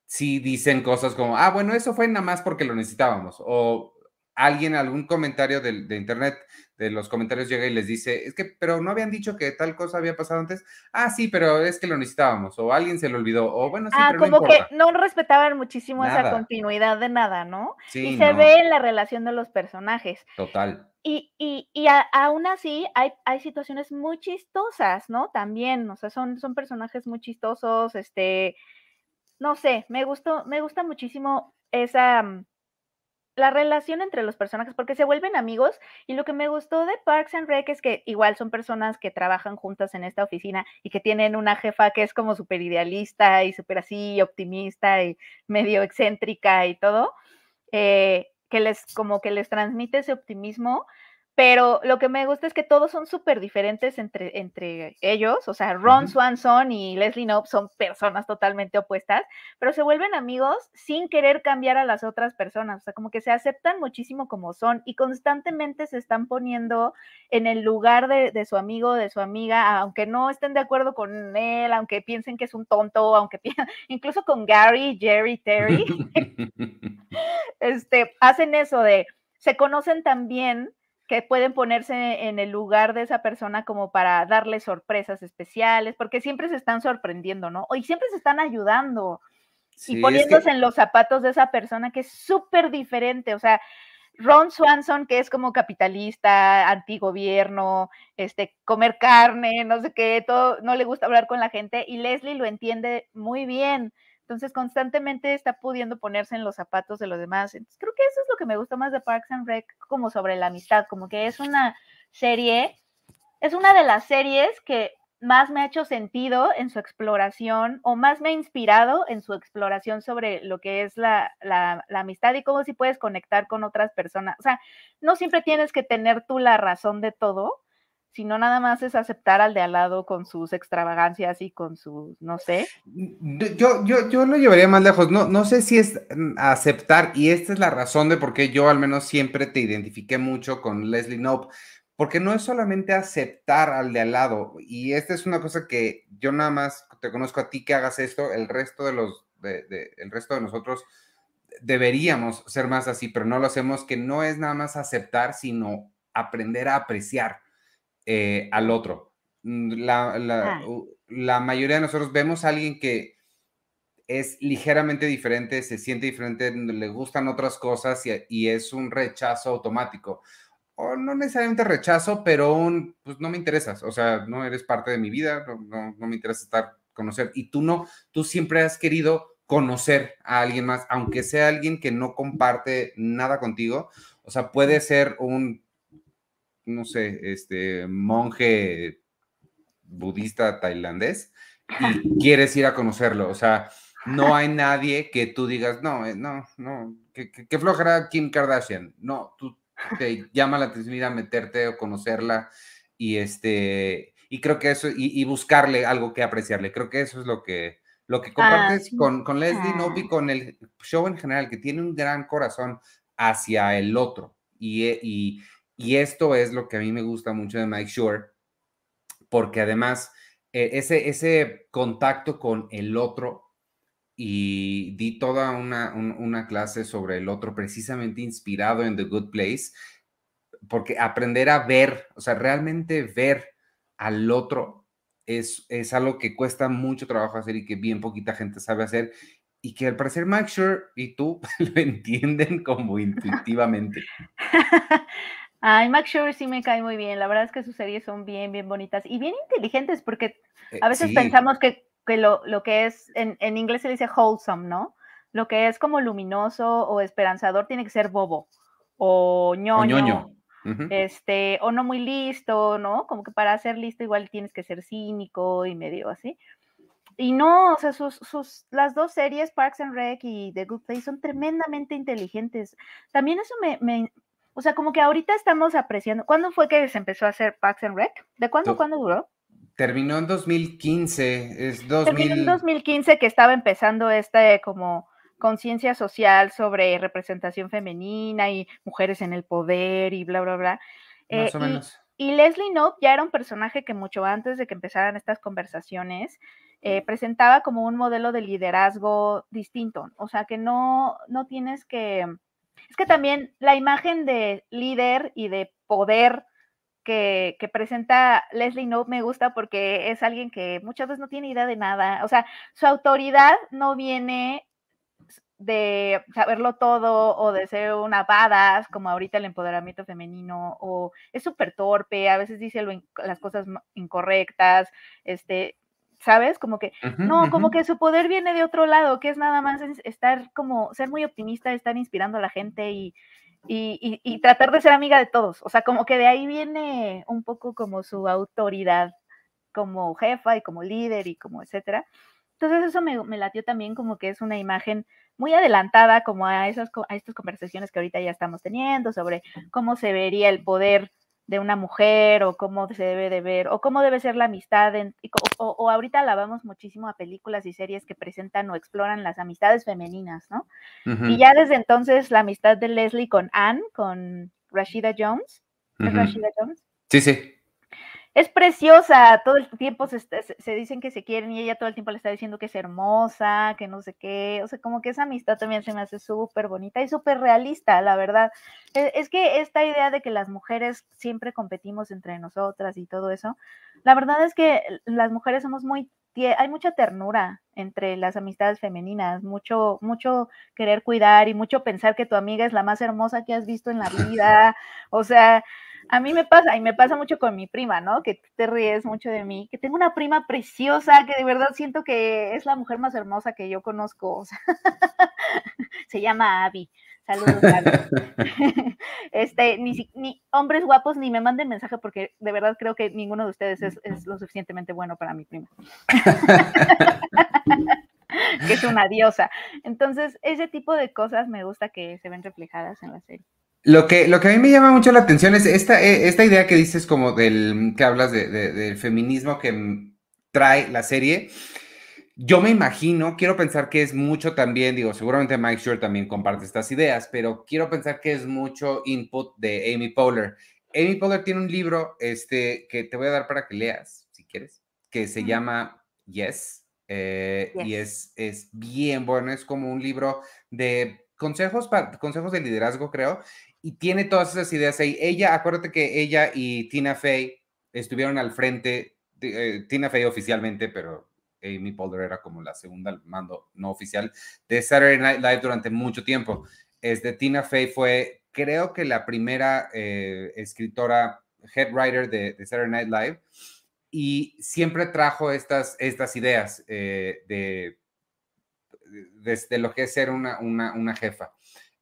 sí dicen cosas como, ah, bueno, eso fue nada más porque lo necesitábamos, o alguien, algún comentario de internet de los comentarios llega y les dice, es que, pero no habían dicho que tal cosa había pasado antes. Ah, sí, pero es que lo necesitábamos, o alguien se lo olvidó, o bueno, sí, ah, pero como que no respetaban muchísimo esa continuidad de nada, ¿no? Sí, y se ve en la relación de los personajes. Total. Y, y, y aún así hay, hay situaciones muy chistosas, ¿no? También, o sea, son, son personajes muy chistosos, este, no sé, me gustó, me gusta muchísimo esa mm, la relación entre los personajes, porque se vuelven amigos. Y lo que me gustó de Parks and Rec es que igual son personas que trabajan juntas en esta oficina y que tienen una jefa que es como súper idealista y súper así optimista y medio excéntrica y todo, eh, que les como que les transmite ese optimismo, pero lo que me gusta es que todos son súper diferentes entre, entre ellos, o sea, Ron Swanson y Leslie Knope son personas totalmente opuestas, pero se vuelven amigos sin querer cambiar a las otras personas, o sea, como que se aceptan muchísimo como son y constantemente se están poniendo en el lugar de, de su amigo, de su amiga, aunque no estén de acuerdo con él, aunque piensen que es un tonto, aunque incluso con Gary, Jerry, Terry, este, hacen eso de, se conocen también que pueden ponerse en el lugar de esa persona como para darle sorpresas especiales, porque siempre se están sorprendiendo, ¿no? Y siempre se están ayudando y poniéndose en los zapatos de esa persona que es súper diferente, o sea, Ron Swanson, que es como capitalista, antigobierno, este, comer carne, no sé qué, todo, no le gusta hablar con la gente, y Leslie lo entiende muy bien. Entonces, constantemente está pudiendo ponerse en los zapatos de los demás. Entonces, creo que eso es lo que me gusta más de Parks and Rec, como sobre la amistad, como que es una serie, es una de las series que más me ha hecho sentido en su exploración o más me ha inspirado en su exploración sobre lo que es la, la, la, amistad y cómo si puedes conectar con otras personas. O sea, no siempre tienes que tener tú la razón de todo, sino nada más es aceptar al de al lado con sus extravagancias y con sus, no sé. Yo, yo, yo lo llevaría más lejos, no, no sé si es mm, aceptar, y esta es la razón de por qué yo al menos siempre te identifiqué mucho con Leslie Knope, porque no es solamente aceptar al de al lado, y esta es una cosa que yo nada más te conozco a ti que hagas esto, el resto de los, de, el resto de nosotros deberíamos ser más así, pero no lo hacemos, que no es nada más aceptar, sino aprender a apreciar eh, al otro. Mm, la, la, mayoría de nosotros vemos a alguien que es ligeramente diferente, se siente diferente, le gustan otras cosas y, es un rechazo automático. O no necesariamente rechazo, pero un, pues no me interesas, o sea, no eres parte de mi vida, no, no me interesa estar, conocer. Y tú no, tú siempre has querido conocer a alguien más, aunque sea alguien que no comparte nada contigo. O sea, puede ser un no sé, este monje budista tailandés y quieres ir a conocerlo. O sea, no hay nadie que tú digas, no, eh, no, no, que, que, flojera Kim Kardashian. No, tú te llama la atención ir a meterte o conocerla y este, y creo que eso, y, buscarle algo que apreciarle. Creo que eso es lo que, lo que compartes ah, con, con Leslie ah. y con el show en general, que tiene un gran corazón hacia el otro. Y, y, y esto es lo que a mí me gusta mucho de Mike Shore, porque además eh, ese, ese contacto con el otro y di toda una, una, clase sobre el otro precisamente inspirado en The Good Place, porque aprender a ver, o sea, realmente ver al otro es, es algo que cuesta mucho trabajo hacer y que bien poquita gente sabe hacer y que al parecer Mike Shore y tú lo entienden como intuitivamente. Ay, Max Shure sí me cae muy bien. La verdad es que sus series son bien, bien bonitas y bien inteligentes porque eh, a veces pensamos que, lo, que es, en, inglés se dice wholesome, ¿no? Lo que es como luminoso o esperanzador tiene que ser bobo o ñoño. Este, o no muy listo, ¿no? Como que para ser listo igual tienes que ser cínico y medio así. Y no, o sea, sus, sus, las dos series, Parks and Rec y The Good Place, son tremendamente inteligentes. También eso me, o sea, como que ahorita estamos apreciando. ¿Cuándo fue que se empezó a hacer Parks and Rec? ¿De cuándo, cuándo duró? Terminó en 2015. Es Terminó en 2015 que estaba empezando este como conciencia social sobre representación femenina y mujeres en el poder y bla, bla, bla. Más eh, o menos. Y, Leslie Knope ya era un personaje que mucho antes de que empezaran estas conversaciones eh, presentaba como un modelo de liderazgo distinto. O sea, que no, no tienes que es que también la imagen de líder y de poder que, presenta Leslie Knope me gusta porque es alguien que muchas veces no tiene idea de nada. O sea, su autoridad no viene de saberlo todo o de ser una badass, como ahorita el empoderamiento femenino, o es súper torpe, a veces dice las cosas incorrectas, este, ¿sabes? Como que, no, como que su poder viene de otro lado, que es nada más estar como, ser muy optimista, estar inspirando a la gente y, y, y, tratar de ser amiga de todos. O sea, como que de ahí viene un poco como su autoridad como jefa y como líder y como etcétera. Entonces eso me, me latió también como que es una imagen muy adelantada como a, esas, a estas conversaciones que ahorita ya estamos teniendo sobre cómo se vería el poder de una mujer o cómo se debe de ver o cómo debe ser la amistad. o, ahorita la vamos muchísimo a películas y series que presentan o exploran las amistades femeninas, ¿no? Y ya desde entonces la amistad de Leslie con Anne, con Rashida Jones. ¿Es Rashida Jones? Sí, sí es preciosa, todo el tiempo se, dicen que se quieren y ella todo el tiempo le está diciendo que es hermosa, que no sé qué, o sea, como que esa amistad también se me hace súper bonita y súper realista, la verdad. E, es, que esta idea de que las mujeres siempre competimos entre nosotras y todo eso, la verdad es que las mujeres somos muy, hay mucha ternura entre las amistades femeninas, mucho, mucho querer cuidar y mucho pensar que tu amiga es la más hermosa que has visto en la vida, o sea a mí me pasa, y me pasa mucho con mi prima, ¿no? Que te ríes mucho de mí, que tengo una prima preciosa, que de verdad siento que es la mujer más hermosa que yo conozco. Se llama Abby. Saludos, Abby. este, ni, ni, hombres guapos ni me manden mensaje porque de verdad creo que ninguno de ustedes es, es lo suficientemente bueno para mi prima. que es una diosa. Entonces, ese tipo de cosas me gusta que se ven reflejadas en la serie. Lo que, lo que a mí me llama mucho la atención es esta, e, esta idea que dices como del, que hablas de, del feminismo que trae la serie. Yo me imagino, quiero pensar que es mucho también, digo, seguramente Mike Shore también comparte estas ideas, pero quiero pensar que es mucho input de Amy Poehler. Amy Poehler tiene un libro este, que te voy a dar para que leas, si quieres, que se llama Yes, eh, y es, es bien bueno, es como un libro de consejos, consejos de liderazgo, creo, y tiene todas esas ideas ahí. Ella, acuérdate que ella y Tina Fey estuvieron al frente, eh, Tina Fey oficialmente, pero Amy Poehler era como la segunda mando no oficial de Saturday Night Live durante mucho tiempo. Este, Tina Fey fue, creo que la primera eh, escritora, head writer de, Saturday Night Live, y siempre trajo estas, estas ideas eh, de, de, lo que es ser una, una, una jefa.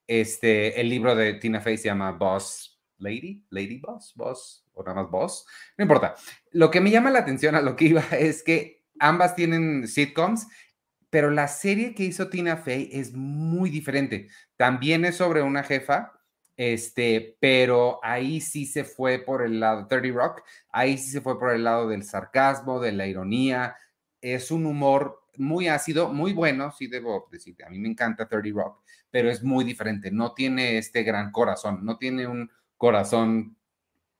Este, el libro de Tina Fey se llama Boss Lady, Lady Boss, Boss, o nada más Boss, no importa. Lo que me llama la atención a lo que iba es que ambas tienen sitcoms, pero la serie que hizo Tina Fey es muy diferente. También es sobre una jefa, este, pero ahí sí se fue por el lado, 30 Rock, ahí sí se fue por el lado del sarcasmo, de la ironía, es un humor muy ácido, muy bueno, sí debo decir, a mí me encanta 30 Rock, pero es muy diferente, no tiene este gran corazón, no tiene un corazón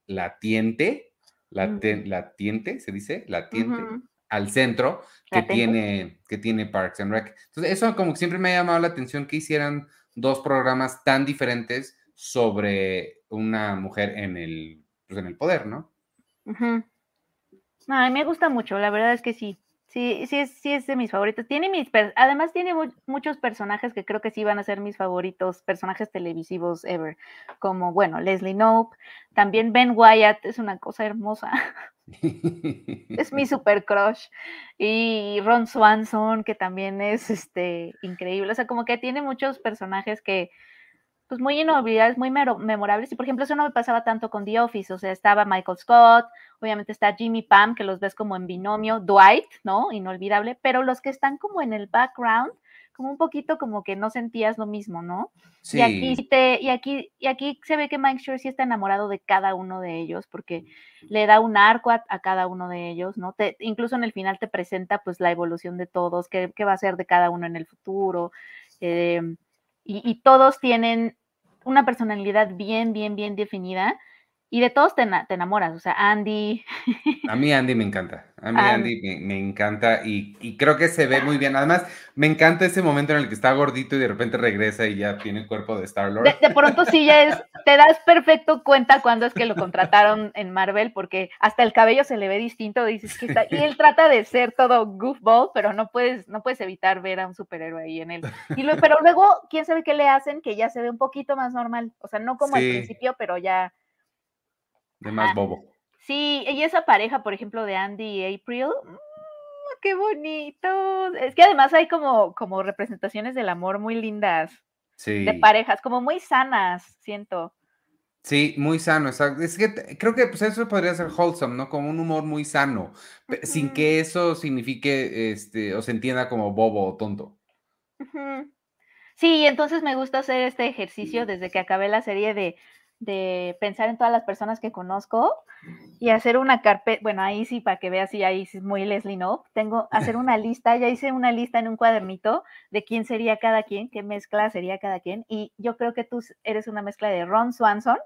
latiente, latiente, se dice, latiente, al centro que tiene, que tiene Parks and Rec. Entonces, eso como que siempre me ha llamado la atención que hicieran dos programas tan diferentes sobre una mujer en el, pues, en el poder, ¿no? A mí me gusta mucho, la verdad es que sí. Sí, sí es, sí es de mis favoritos. Tiene mis, además tiene muchos personajes que creo que sí van a ser mis favoritos, personajes televisivos ever, como, bueno, Leslie Knope, también Ben Wyatt es una cosa hermosa. es mi super crush. Y Ron Swanson, que también es este increíble. O sea, como que tiene muchos personajes que, pues muy inolvidables, muy memorables. Y por ejemplo, eso no me pasaba tanto con The Office, o sea, estaba Michael Scott, obviamente está Jimmy Pam, que los ves como en binomio, Dwight, ¿no? Inolvidable, pero los que están como en el background, como un poquito como que no sentías lo mismo, ¿no? Sí. Y aquí, te, y aquí, y aquí se ve que Mike Shure sí está enamorado de cada uno de ellos, porque le da un arco a, cada uno de ellos, ¿no? Te, incluso en el final te presenta pues la evolución de todos, qué, qué va a ser de cada uno en el futuro. Eh, y, todos tienen una personalidad bien, bien, bien definida y de todos te, enamoras, o sea, Andy. A mí Andy me encanta, a mí Andy me, encanta y, creo que se ve muy bien. Además, me encanta ese momento en el que está gordito y de repente regresa y ya tiene el cuerpo de Star-Lord. De, pronto sí ya es, te das perfecto cuenta cuando es que lo contrataron en Marvel porque hasta el cabello se le ve distinto, dices que está, y él trata de ser todo goofball, pero no puedes, no puedes evitar ver a un superhéroe ahí en él. Y pero luego, quién sabe qué le hacen que ya se ve un poquito más normal, o sea, no como al principio, pero ya de más bobo. Sí, y esa pareja, por ejemplo, de Andy y April, mm, qué bonito. Es que además hay como, como representaciones del amor muy lindas. Sí. De parejas, como muy sanas, siento. Sí, muy sano, Es que creo que pues, eso podría ser wholesome, ¿no? Como un humor muy sano, sin que eso signifique, este, o se entienda como bobo o tonto. Sí, entonces me gusta hacer este ejercicio desde que acabé la serie de de pensar en todas las personas que conozco y hacer una carpeta, bueno, ahí sí, para que veas, sí, ahí sí es muy Leslie No, tengo, hacer una lista, ya hice una lista en un cuadernito de quién sería cada quien, qué mezcla sería cada quien, y yo creo que tú eres una mezcla de Ron Swanson,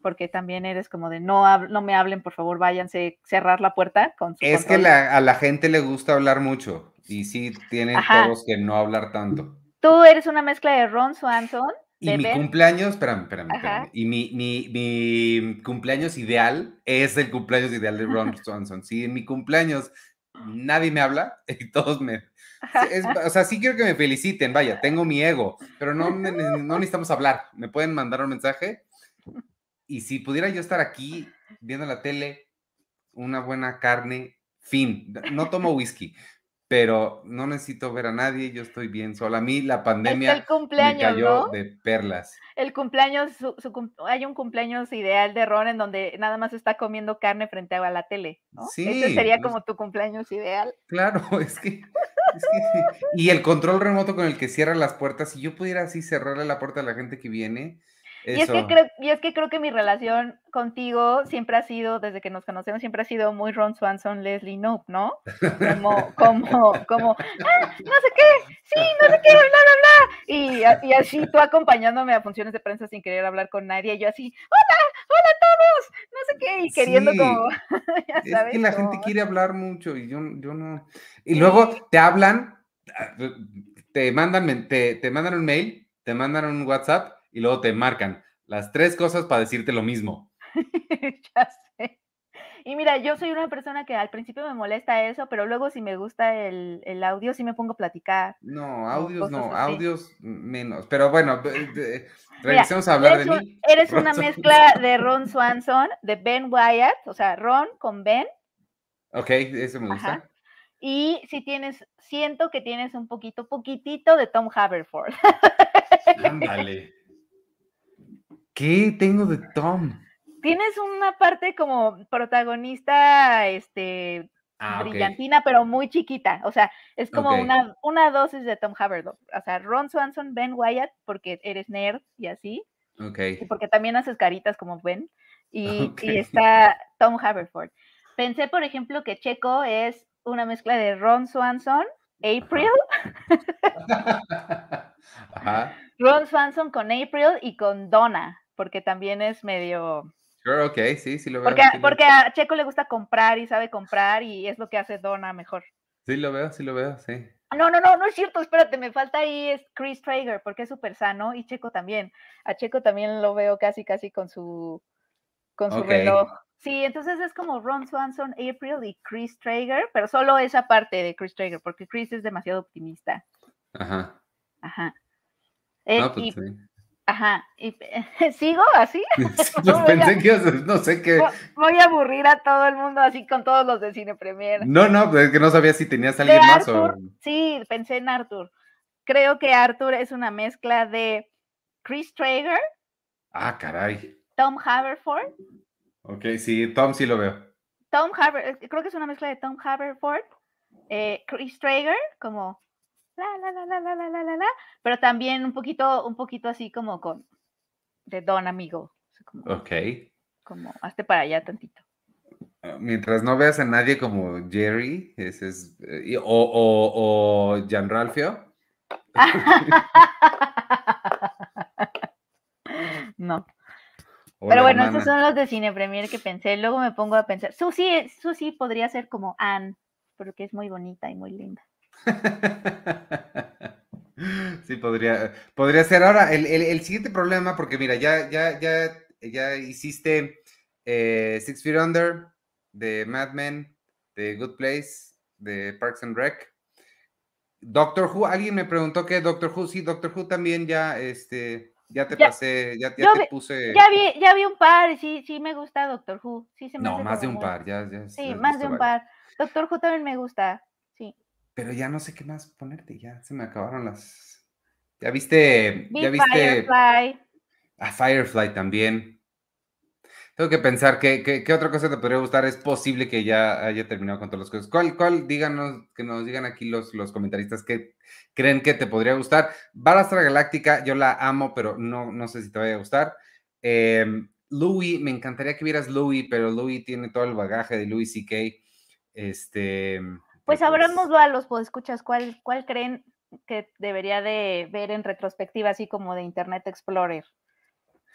porque también eres como de no, no me hablen, por favor, váyanse, cerrar la puerta con su Es que a la gente le gusta hablar mucho, y sí tienen todos que no hablar tanto. Tú eres una mezcla de Ron Swanson, y mi cumpleaños, espérame, espérame, espérame. Y mi, mi, mi, cumpleaños ideal es el cumpleaños ideal de Ron Swanson. Si en mi cumpleaños nadie me habla y todos me... o sea, sí quiero que me feliciten, vaya, tengo mi ego, pero no, no necesitamos hablar. Me pueden mandar un mensaje y si pudiera yo estar aquí viendo la tele, una buena carne, fin. No tomo whisky, pero no necesito ver a nadie, yo estoy bien sola. A mí la pandemia el cumpleaños, me cayó de perlas. El cumpleaños, hay un cumpleaños ideal de Ron en donde nada más está comiendo carne frente a la tele, ¿no? Sí. Ese sería como tu cumpleaños ideal. Claro, es que, Y el control remoto con el que cierra las puertas, si yo pudiera así cerrarle la puerta a la gente que viene, y es, que creo, y es que creo que mi relación contigo siempre ha sido, desde que nos conocemos, siempre ha sido muy Ron Swanson, Leslie Nope, ¿no? Como, como, como, ah, no sé qué, sí, no sé qué, bla, bla, bla. Y, y, así tú acompañándome a funciones de prensa sin querer hablar con nadie, y yo así, hola, hola a todos, no sé qué, y queriendo como, ya Es que la gente quiere hablar mucho y yo, yo no. Y luego te hablan, ah, te mandan, te, te mandan un mail, te mandan un WhatsApp y luego te marcan las tres cosas para decirte lo mismo. ya sé. Y mira, yo soy una persona que al principio me molesta eso, pero luego si me gusta el, audio, sí me pongo a platicar. No, audios no, audios menos. Pero bueno, regresemos a hablar de mí. Eres una mezcla de Ron Swanson, de Ben Wyatt, o sea, Ron con Ben. Ok, eso me gusta. Y si tienes, siento que tienes un poquito, poquitito de Tom Haverford. Ándale. ¿Qué tengo de Tom? Tienes una parte como protagonista, este, ah, brillantina, pero muy chiquita. O sea, es como una, una dosis de Tom Haverford. O sea, Ron Swanson, Ben Wyatt, porque eres nerd y así. Ok. Y porque también haces caritas como Ben. Y, y está Tom Haverford. Pensé, por ejemplo, que Checo es una mezcla de Ron Swanson, April. Ajá. Ron Swanson con April y con Donna porque también es medio... Sure, ok, sí, sí lo veo. Porque, porque a Checo le gusta comprar y sabe comprar y es lo que hace Donna mejor. Sí lo veo, sí lo veo, sí. No, no, no, no es cierto, espérate, me falta ahí es Chris Traeger, porque es súper sano, y Checo también. A Checo también lo veo casi, casi con su, con su reloj. Sí, entonces es como Ron Swanson, April y Chris Traeger, pero solo esa parte de Chris Traeger, porque Chris es demasiado optimista. Ajá. Ajá. Eh, pues Ajá, y, ¿sigo así? pues pensé que no sé qué. Voy a aburrir a todo el mundo así con todos los de Cine Premier. No, no, pues es que no sabía si tenías a alguien más o... Sí, pensé en Arthur. Creo que Arthur es una mezcla de Chris Traeger. Ah, caray. Tom Haverford. Ok, sí, Tom sí lo veo. Tom Haverford, creo que es una mezcla de Tom Haverford, eh, Chris Traeger, como la, la, la, la, la, la, la, la, pero también un poquito, un poquito así como con de don amigo. ok. Como hazte para allá tantito. Ah, mientras no veas a nadie como Jerry, ese es, eh, o, o, o Gian Ralphio. no. Pero bueno, estos son los de Cine Premier que pensé. Luego me pongo a pensar. Susi, Susi podría ser como Anne, porque es muy bonita y muy linda. Sí, podría, podría ser. Ahora, el, siguiente problema, porque mira, ya, ya, ya, ya hiciste eh, Six Feet Under, de Mad Men, de Good Place, de Parks and Rec. Doctor Who, alguien me preguntó qué Doctor Who, sí, Doctor Who también ya, este, ya te pasé, ya, te puse. Ya vi, ya vi un par, sí, sí me gusta Doctor Who, sí se me No, más de un par, ya, ya. Sí, más de un par. Doctor Who también me gusta. Pero ya no sé qué más ponerte, ya se me acabaron las. Ya viste. ya viste. Firefly. A Firefly también. Tengo que pensar qué, qué, otra cosa te podría gustar. Es posible que ya haya terminado con todas las cosas. ¿Cuál, cuál? Díganos, que nos digan aquí los, los comentaristas que creen que te podría gustar. Barastra Galáctica, yo la amo, pero no, no sé si te vaya a gustar. Em, Louis, me encantaría que vieras Louis, pero Louis tiene todo el bagaje de Louis C.K. Este. Pues abrámoslo a los escuchas ¿cuál, ¿cuál creen que debería de ver en retrospectiva, así como de Internet Explorer?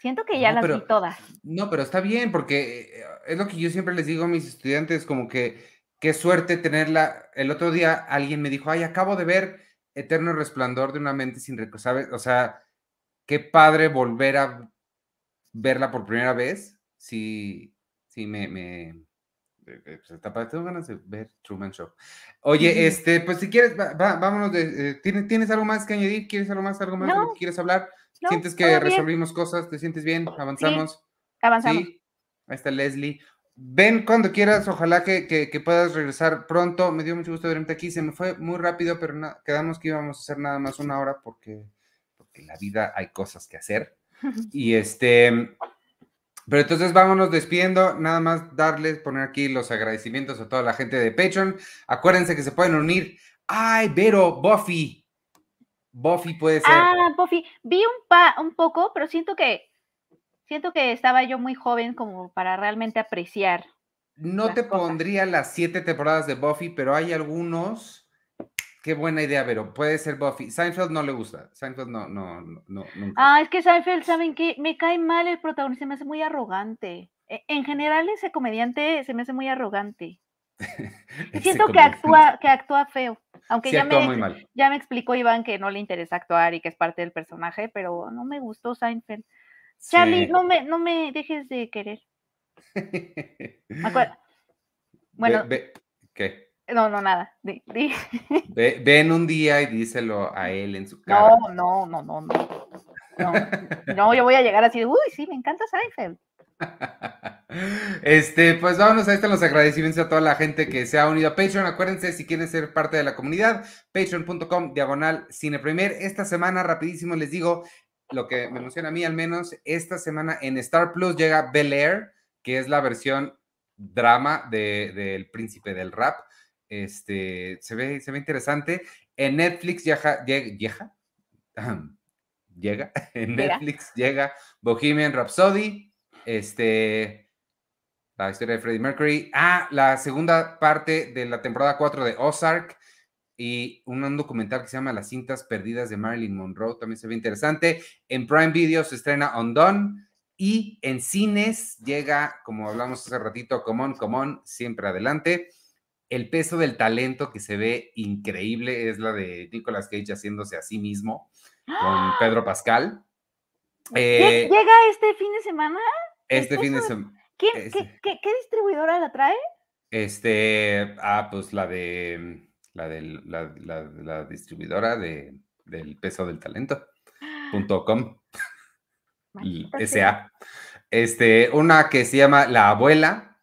Siento que ya las vi todas. No, pero está bien, porque eh, es lo que yo siempre les digo a mis estudiantes, como que qué suerte tenerla. El otro día alguien me dijo, ay, acabo de ver Eterno Resplandor de una mente sin recuerdo, ¿sabes? O sea, qué padre volver a verla por primera vez. Sí, sí, me, me, pues, tengo ganas de ver Truman Show. Oye, este, pues si quieres, vámonos de, eh, ¿tienes, algo más que añadir? ¿Quieres algo más, algo más de lo que quieres hablar? ¿Sientes que resolvimos cosas? ¿Te sientes bien? ¿Avanzamos? avanzamos. ¿Sí? Ahí está Leslie. Ven cuando quieras, ojalá que, puedas regresar pronto. Me dio mucho gusto verte aquí. Se me fue muy rápido, pero quedamos que íbamos a hacer nada más una hora porque, porque en la vida hay cosas que hacer. Y este, pero entonces vámonos despidiendo, nada más darles, poner aquí los agradecimientos a toda la gente de Patreon. Acuérdense que se pueden unir. Ay, Vero, Buffy. Buffy puede ser. Ah, Buffy. Vi un, pa, un poco, pero siento que siento que estaba yo muy joven como para realmente apreciar. No te pondría las siete temporadas de Buffy, pero hay algunos Qué buena idea, pero puede ser Buffy. Seinfeld no le gusta. Seinfeld no, no, no, nunca. Ah, es que Seinfeld, ¿saben qué? Me cae mal el protagonista, me hace muy arrogante. E, en general, ese comediante se me hace muy arrogante. Siento que actúa, que actúa feo. Aunque ya, me, ya me explicó Iván que no le interesa actuar y que es parte del personaje, pero no me gustó Seinfeld. Charlie, no me, no me dejes de querer. Bueno. ¿Qué? No, no, nada. ven un día y díselo a él en su cara. No, no, no, no, no. No, yo voy a llegar así, uy, sí, me encanta Seinfeld. Este, pues vámonos a este los agradecimientos a toda la gente que se ha unido a Patreon. Acuérdense, si quieren ser parte de la comunidad, patreon.com diagonal cine premier. Esta semana, rapidísimo, les digo lo que me emociona a mí al menos. Esta semana en Star Plus llega Bel Air, que es la versión drama del de, Príncipe del Rap. Este, se ve, se ve interesante. En Netflix llega, llega, llega, en Netflix llega Bohemian Rhapsody, este, la historia de Freddie Mercury. Ah, la segunda parte de la temporada 4 de Ozark y un, documental que se llama Las cintas perdidas de Marilyn Monroe, también se ve interesante. En Prime Video se estrena Undone y en cines llega, como hablamos hace ratito, Come On, siempre adelante. El peso del talento que se ve increíble es la de Nicolas Cage haciéndose a sí mismo con ¡Ah! Pedro Pascal. Eh, ¿Llega este fin de semana? Este fin de semana. ¿Qué, distribuidora la trae? Este, ah, pues la de la de la, distribuidora de, del peso del talento.com. y SA. Este, una que se llama La Abuela,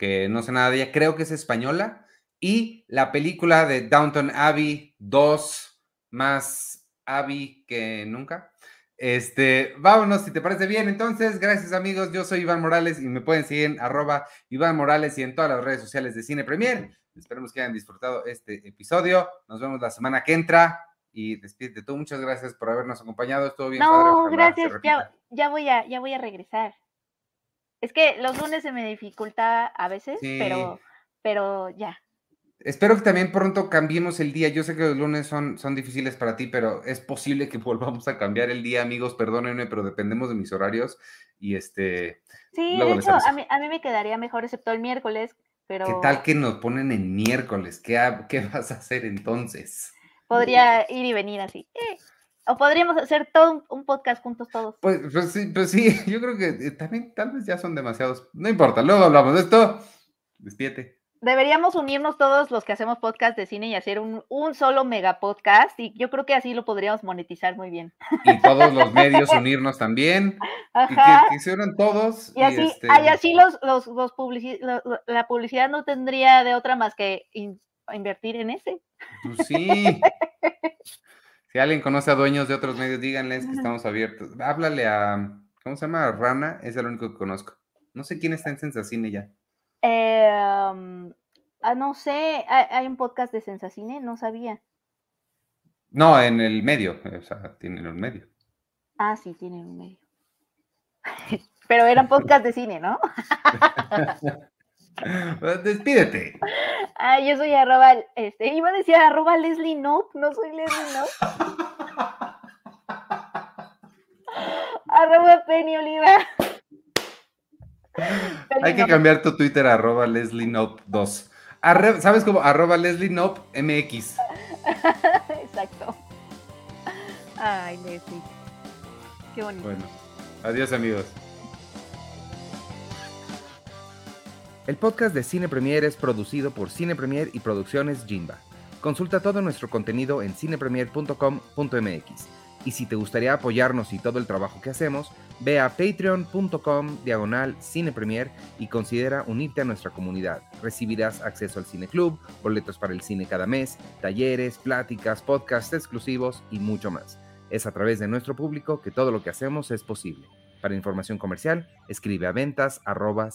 que no sé nada de ella, creo que es española, y la película de Downton Abbey 2, más Abbey que nunca. Este, vámonos, si te parece bien. Entonces, gracias amigos, yo soy Iván Morales y me pueden seguir en arroba Iván Morales y en todas las redes sociales de Cine Premier. Esperemos que hayan disfrutado este episodio. Nos vemos la semana que entra y despídete tú. Muchas gracias por habernos acompañado. Estuvo bien. No, gracias. Ya, ya, voy a, ya voy a regresar. Es que los lunes se me dificulta a veces, pero, pero ya. Espero que también pronto cambiemos el día. Yo sé que los lunes son, son difíciles para ti, pero es posible que volvamos a cambiar el día, amigos. Perdónenme, pero dependemos de mis horarios. Y este. Sí, de hecho, a mí, a mí, me quedaría mejor, excepto el miércoles, pero. ¿Qué tal que nos ponen en miércoles? ¿Qué, qué vas a hacer entonces? Podría ir y venir así. Eh. O podríamos hacer todo un, podcast juntos todos. Pues, pues, sí, pues sí, yo creo que eh, también tal vez ya son demasiados. No importa, luego hablamos de esto. Despídete. Deberíamos unirnos todos los que hacemos podcast de cine y hacer un, solo mega podcast y yo creo que así lo podríamos monetizar muy bien. Y todos los medios unirnos también. Y que, se unan todos. Y así, este así los, los, los la publicidad no tendría de otra más que invertir en ese. Pues sí. Si alguien conoce a dueños de otros medios, díganles que estamos abiertos. Háblale a, ¿cómo se llama? Rana, es el único que conozco. No sé quién está en Sensacine ya. Em, ah, no sé, ¿Hay, un podcast de Sensacine, no sabía. No, en el medio, o sea, tienen un medio. Ah, sí, tienen un medio. Pero eran podcast de cine, ¿no? Despídete. Ah, yo soy arroba, este, iba a decir arroba Leslie Nope, no soy Leslie Nope. arroba Penny Oliva. Hay que cambiar tu Twitter a arroba Leslie Nope 2. ¿Sabes cómo? Arroba Leslie Nope MX. Exacto. Ay, Leslie. Qué bonito. Bueno, adiós amigos. El podcast de Cine Premier es producido por Cine Premier y Producciones Jimba. Consulta todo nuestro contenido en cinepremier.com.mx. Y si te gustaría apoyarnos y todo el trabajo que hacemos, ve a patreon.com diagonal cinepremier y considera unirte a nuestra comunidad. Recibirás acceso al Cine Club, boletos para el cine cada mes, talleres, pláticas, podcasts exclusivos y mucho más. Es a través de nuestro público que todo lo que hacemos es posible. Para información comercial, escribe a ventas arroba.